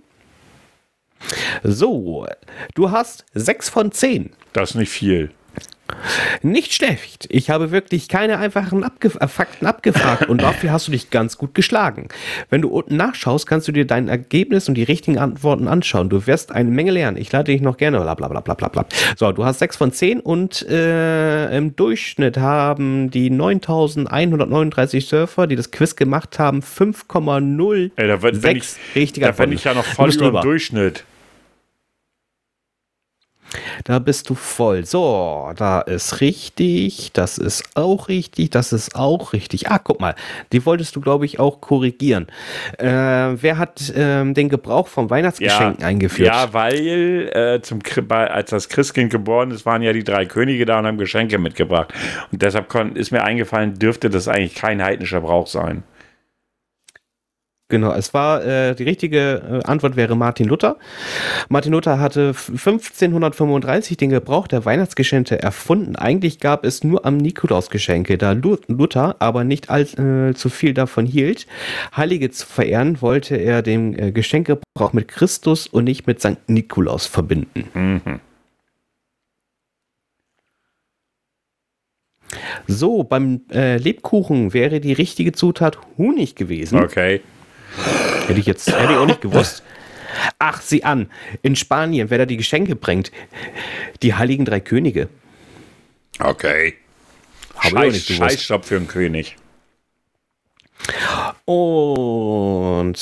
So, du hast sechs von zehn. Das ist nicht viel. Nicht schlecht. Ich habe wirklich keine einfachen Abge äh, Fakten abgefragt und dafür hast du dich ganz gut geschlagen. Wenn du unten nachschaust, kannst du dir dein Ergebnis und die richtigen Antworten anschauen. Du wirst eine Menge lernen. Ich lade dich noch gerne. Bla bla bla bla bla. So, du hast 6 von 10 und äh, im Durchschnitt haben die 9139 Surfer, die das Quiz gemacht haben, 5,06 Ey, da bin, bin ich, richtiger da bin ich ja noch voll über. Durchschnitt. Da bist du voll. So, da ist richtig, das ist auch richtig, das ist auch richtig. Ah, guck mal, die wolltest du, glaube ich, auch korrigieren. Äh, wer hat ähm, den Gebrauch von Weihnachtsgeschenken eingeführt? Ja, weil äh, zum, als das Christkind geboren ist, waren ja die drei Könige da und haben Geschenke mitgebracht. Und deshalb ist mir eingefallen, dürfte das eigentlich kein heidnischer Brauch sein. Genau, es war, äh, die richtige äh, Antwort wäre Martin Luther. Martin Luther hatte f- 1535 den Gebrauch der Weihnachtsgeschenke erfunden. Eigentlich gab es nur am Nikolaus Geschenke, da Lu- Luther aber nicht all, äh, zu viel davon hielt, Heilige zu verehren, wollte er den äh, Geschenkegebrauch mit Christus und nicht mit St. Nikolaus verbinden. Mhm. So, beim äh, Lebkuchen wäre die richtige Zutat Honig gewesen. Okay. Hätte ich jetzt hätte ich auch nicht gewusst. Ach, sieh an. In Spanien, wer da die Geschenke bringt. Die heiligen drei Könige. Okay. Hab ich auch Scheiß. Scheißjob für einen König. Und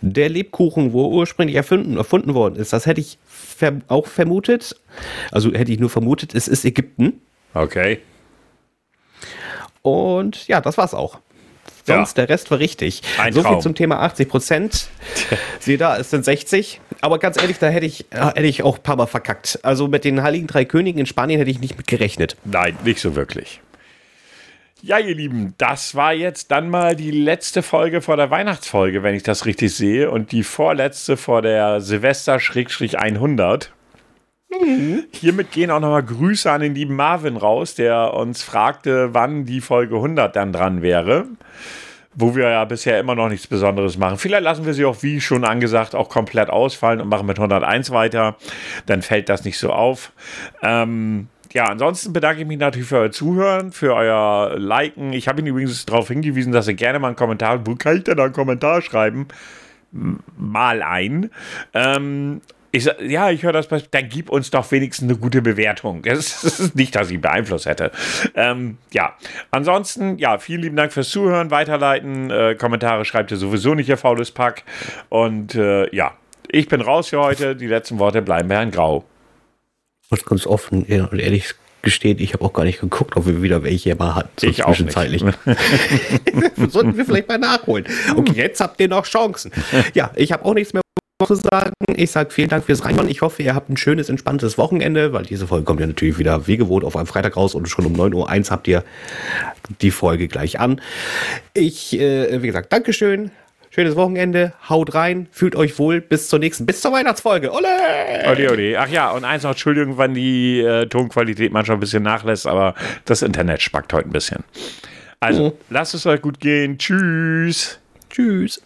der Lebkuchen, wo ursprünglich erfunden, erfunden worden ist, das hätte ich ver auch vermutet. Also hätte ich nur vermutet, es ist Ägypten. Okay. Und ja, das war's auch. Sonst der Rest war richtig. Ein so viel Traum. zum Thema 80 Prozent. [LAUGHS] Sieh da, es sind 60. Aber ganz ehrlich, da hätte ich, äh, hätte ich auch ein paar Mal verkackt. Also mit den Heiligen Drei Königen in Spanien hätte ich nicht mit gerechnet. Nein, nicht so wirklich. Ja, ihr Lieben, das war jetzt dann mal die letzte Folge vor der Weihnachtsfolge, wenn ich das richtig sehe, und die vorletzte vor der Silvester-100. Hiermit gehen auch nochmal Grüße an den lieben Marvin raus, der uns fragte, wann die Folge 100 dann dran wäre. Wo wir ja bisher immer noch nichts Besonderes machen. Vielleicht lassen wir sie auch, wie schon angesagt, auch komplett ausfallen und machen mit 101 weiter. Dann fällt das nicht so auf. Ähm, ja, ansonsten bedanke ich mich natürlich für euer Zuhören, für euer Liken. Ich habe Ihnen übrigens darauf hingewiesen, dass ihr gerne mal einen Kommentar, wo kann ich denn da einen Kommentar schreiben? Mal ein. Ähm, ich, sa- ja, ich höre das, dann gib uns doch wenigstens eine gute Bewertung. [LAUGHS] Es ist nicht, dass ich beeinflusst hätte. Ähm, ja, ansonsten, ja, vielen lieben Dank fürs Zuhören, weiterleiten, äh, Kommentare schreibt ihr sowieso nicht, ihr faules Pack. Und äh, ja, ich bin raus für heute. Die letzten Worte bleiben bei Herrn Grau. Ich muss ganz offen und ehrlich gestehen, ich habe auch gar nicht geguckt, ob wir wieder welche mal hatten. So Ich auch nicht. zwischenzeitlich. [LAUGHS] [LAUGHS] Sollten wir vielleicht mal nachholen. Okay, jetzt habt ihr noch Chancen. Ja, ich habe auch nichts mehr zu sagen. Ich sage vielen Dank fürs Reinhören. Ich hoffe, ihr habt ein schönes, entspanntes Wochenende, weil diese Folge kommt ja natürlich wieder wie gewohnt auf einem Freitag raus und schon um 9.01 Uhr habt ihr die Folge gleich an. Ich, äh, wie gesagt, Dankeschön. Schönes Wochenende. Haut rein. Fühlt euch wohl. Bis zur nächsten, bis zur Weihnachtsfolge. Ole! Odi, odi. Ach ja, und eins noch, Entschuldigung, wenn die äh, Tonqualität manchmal ein bisschen nachlässt, aber das Internet spackt heute ein bisschen. Also, lasst es euch gut gehen. Tschüss. Tschüss.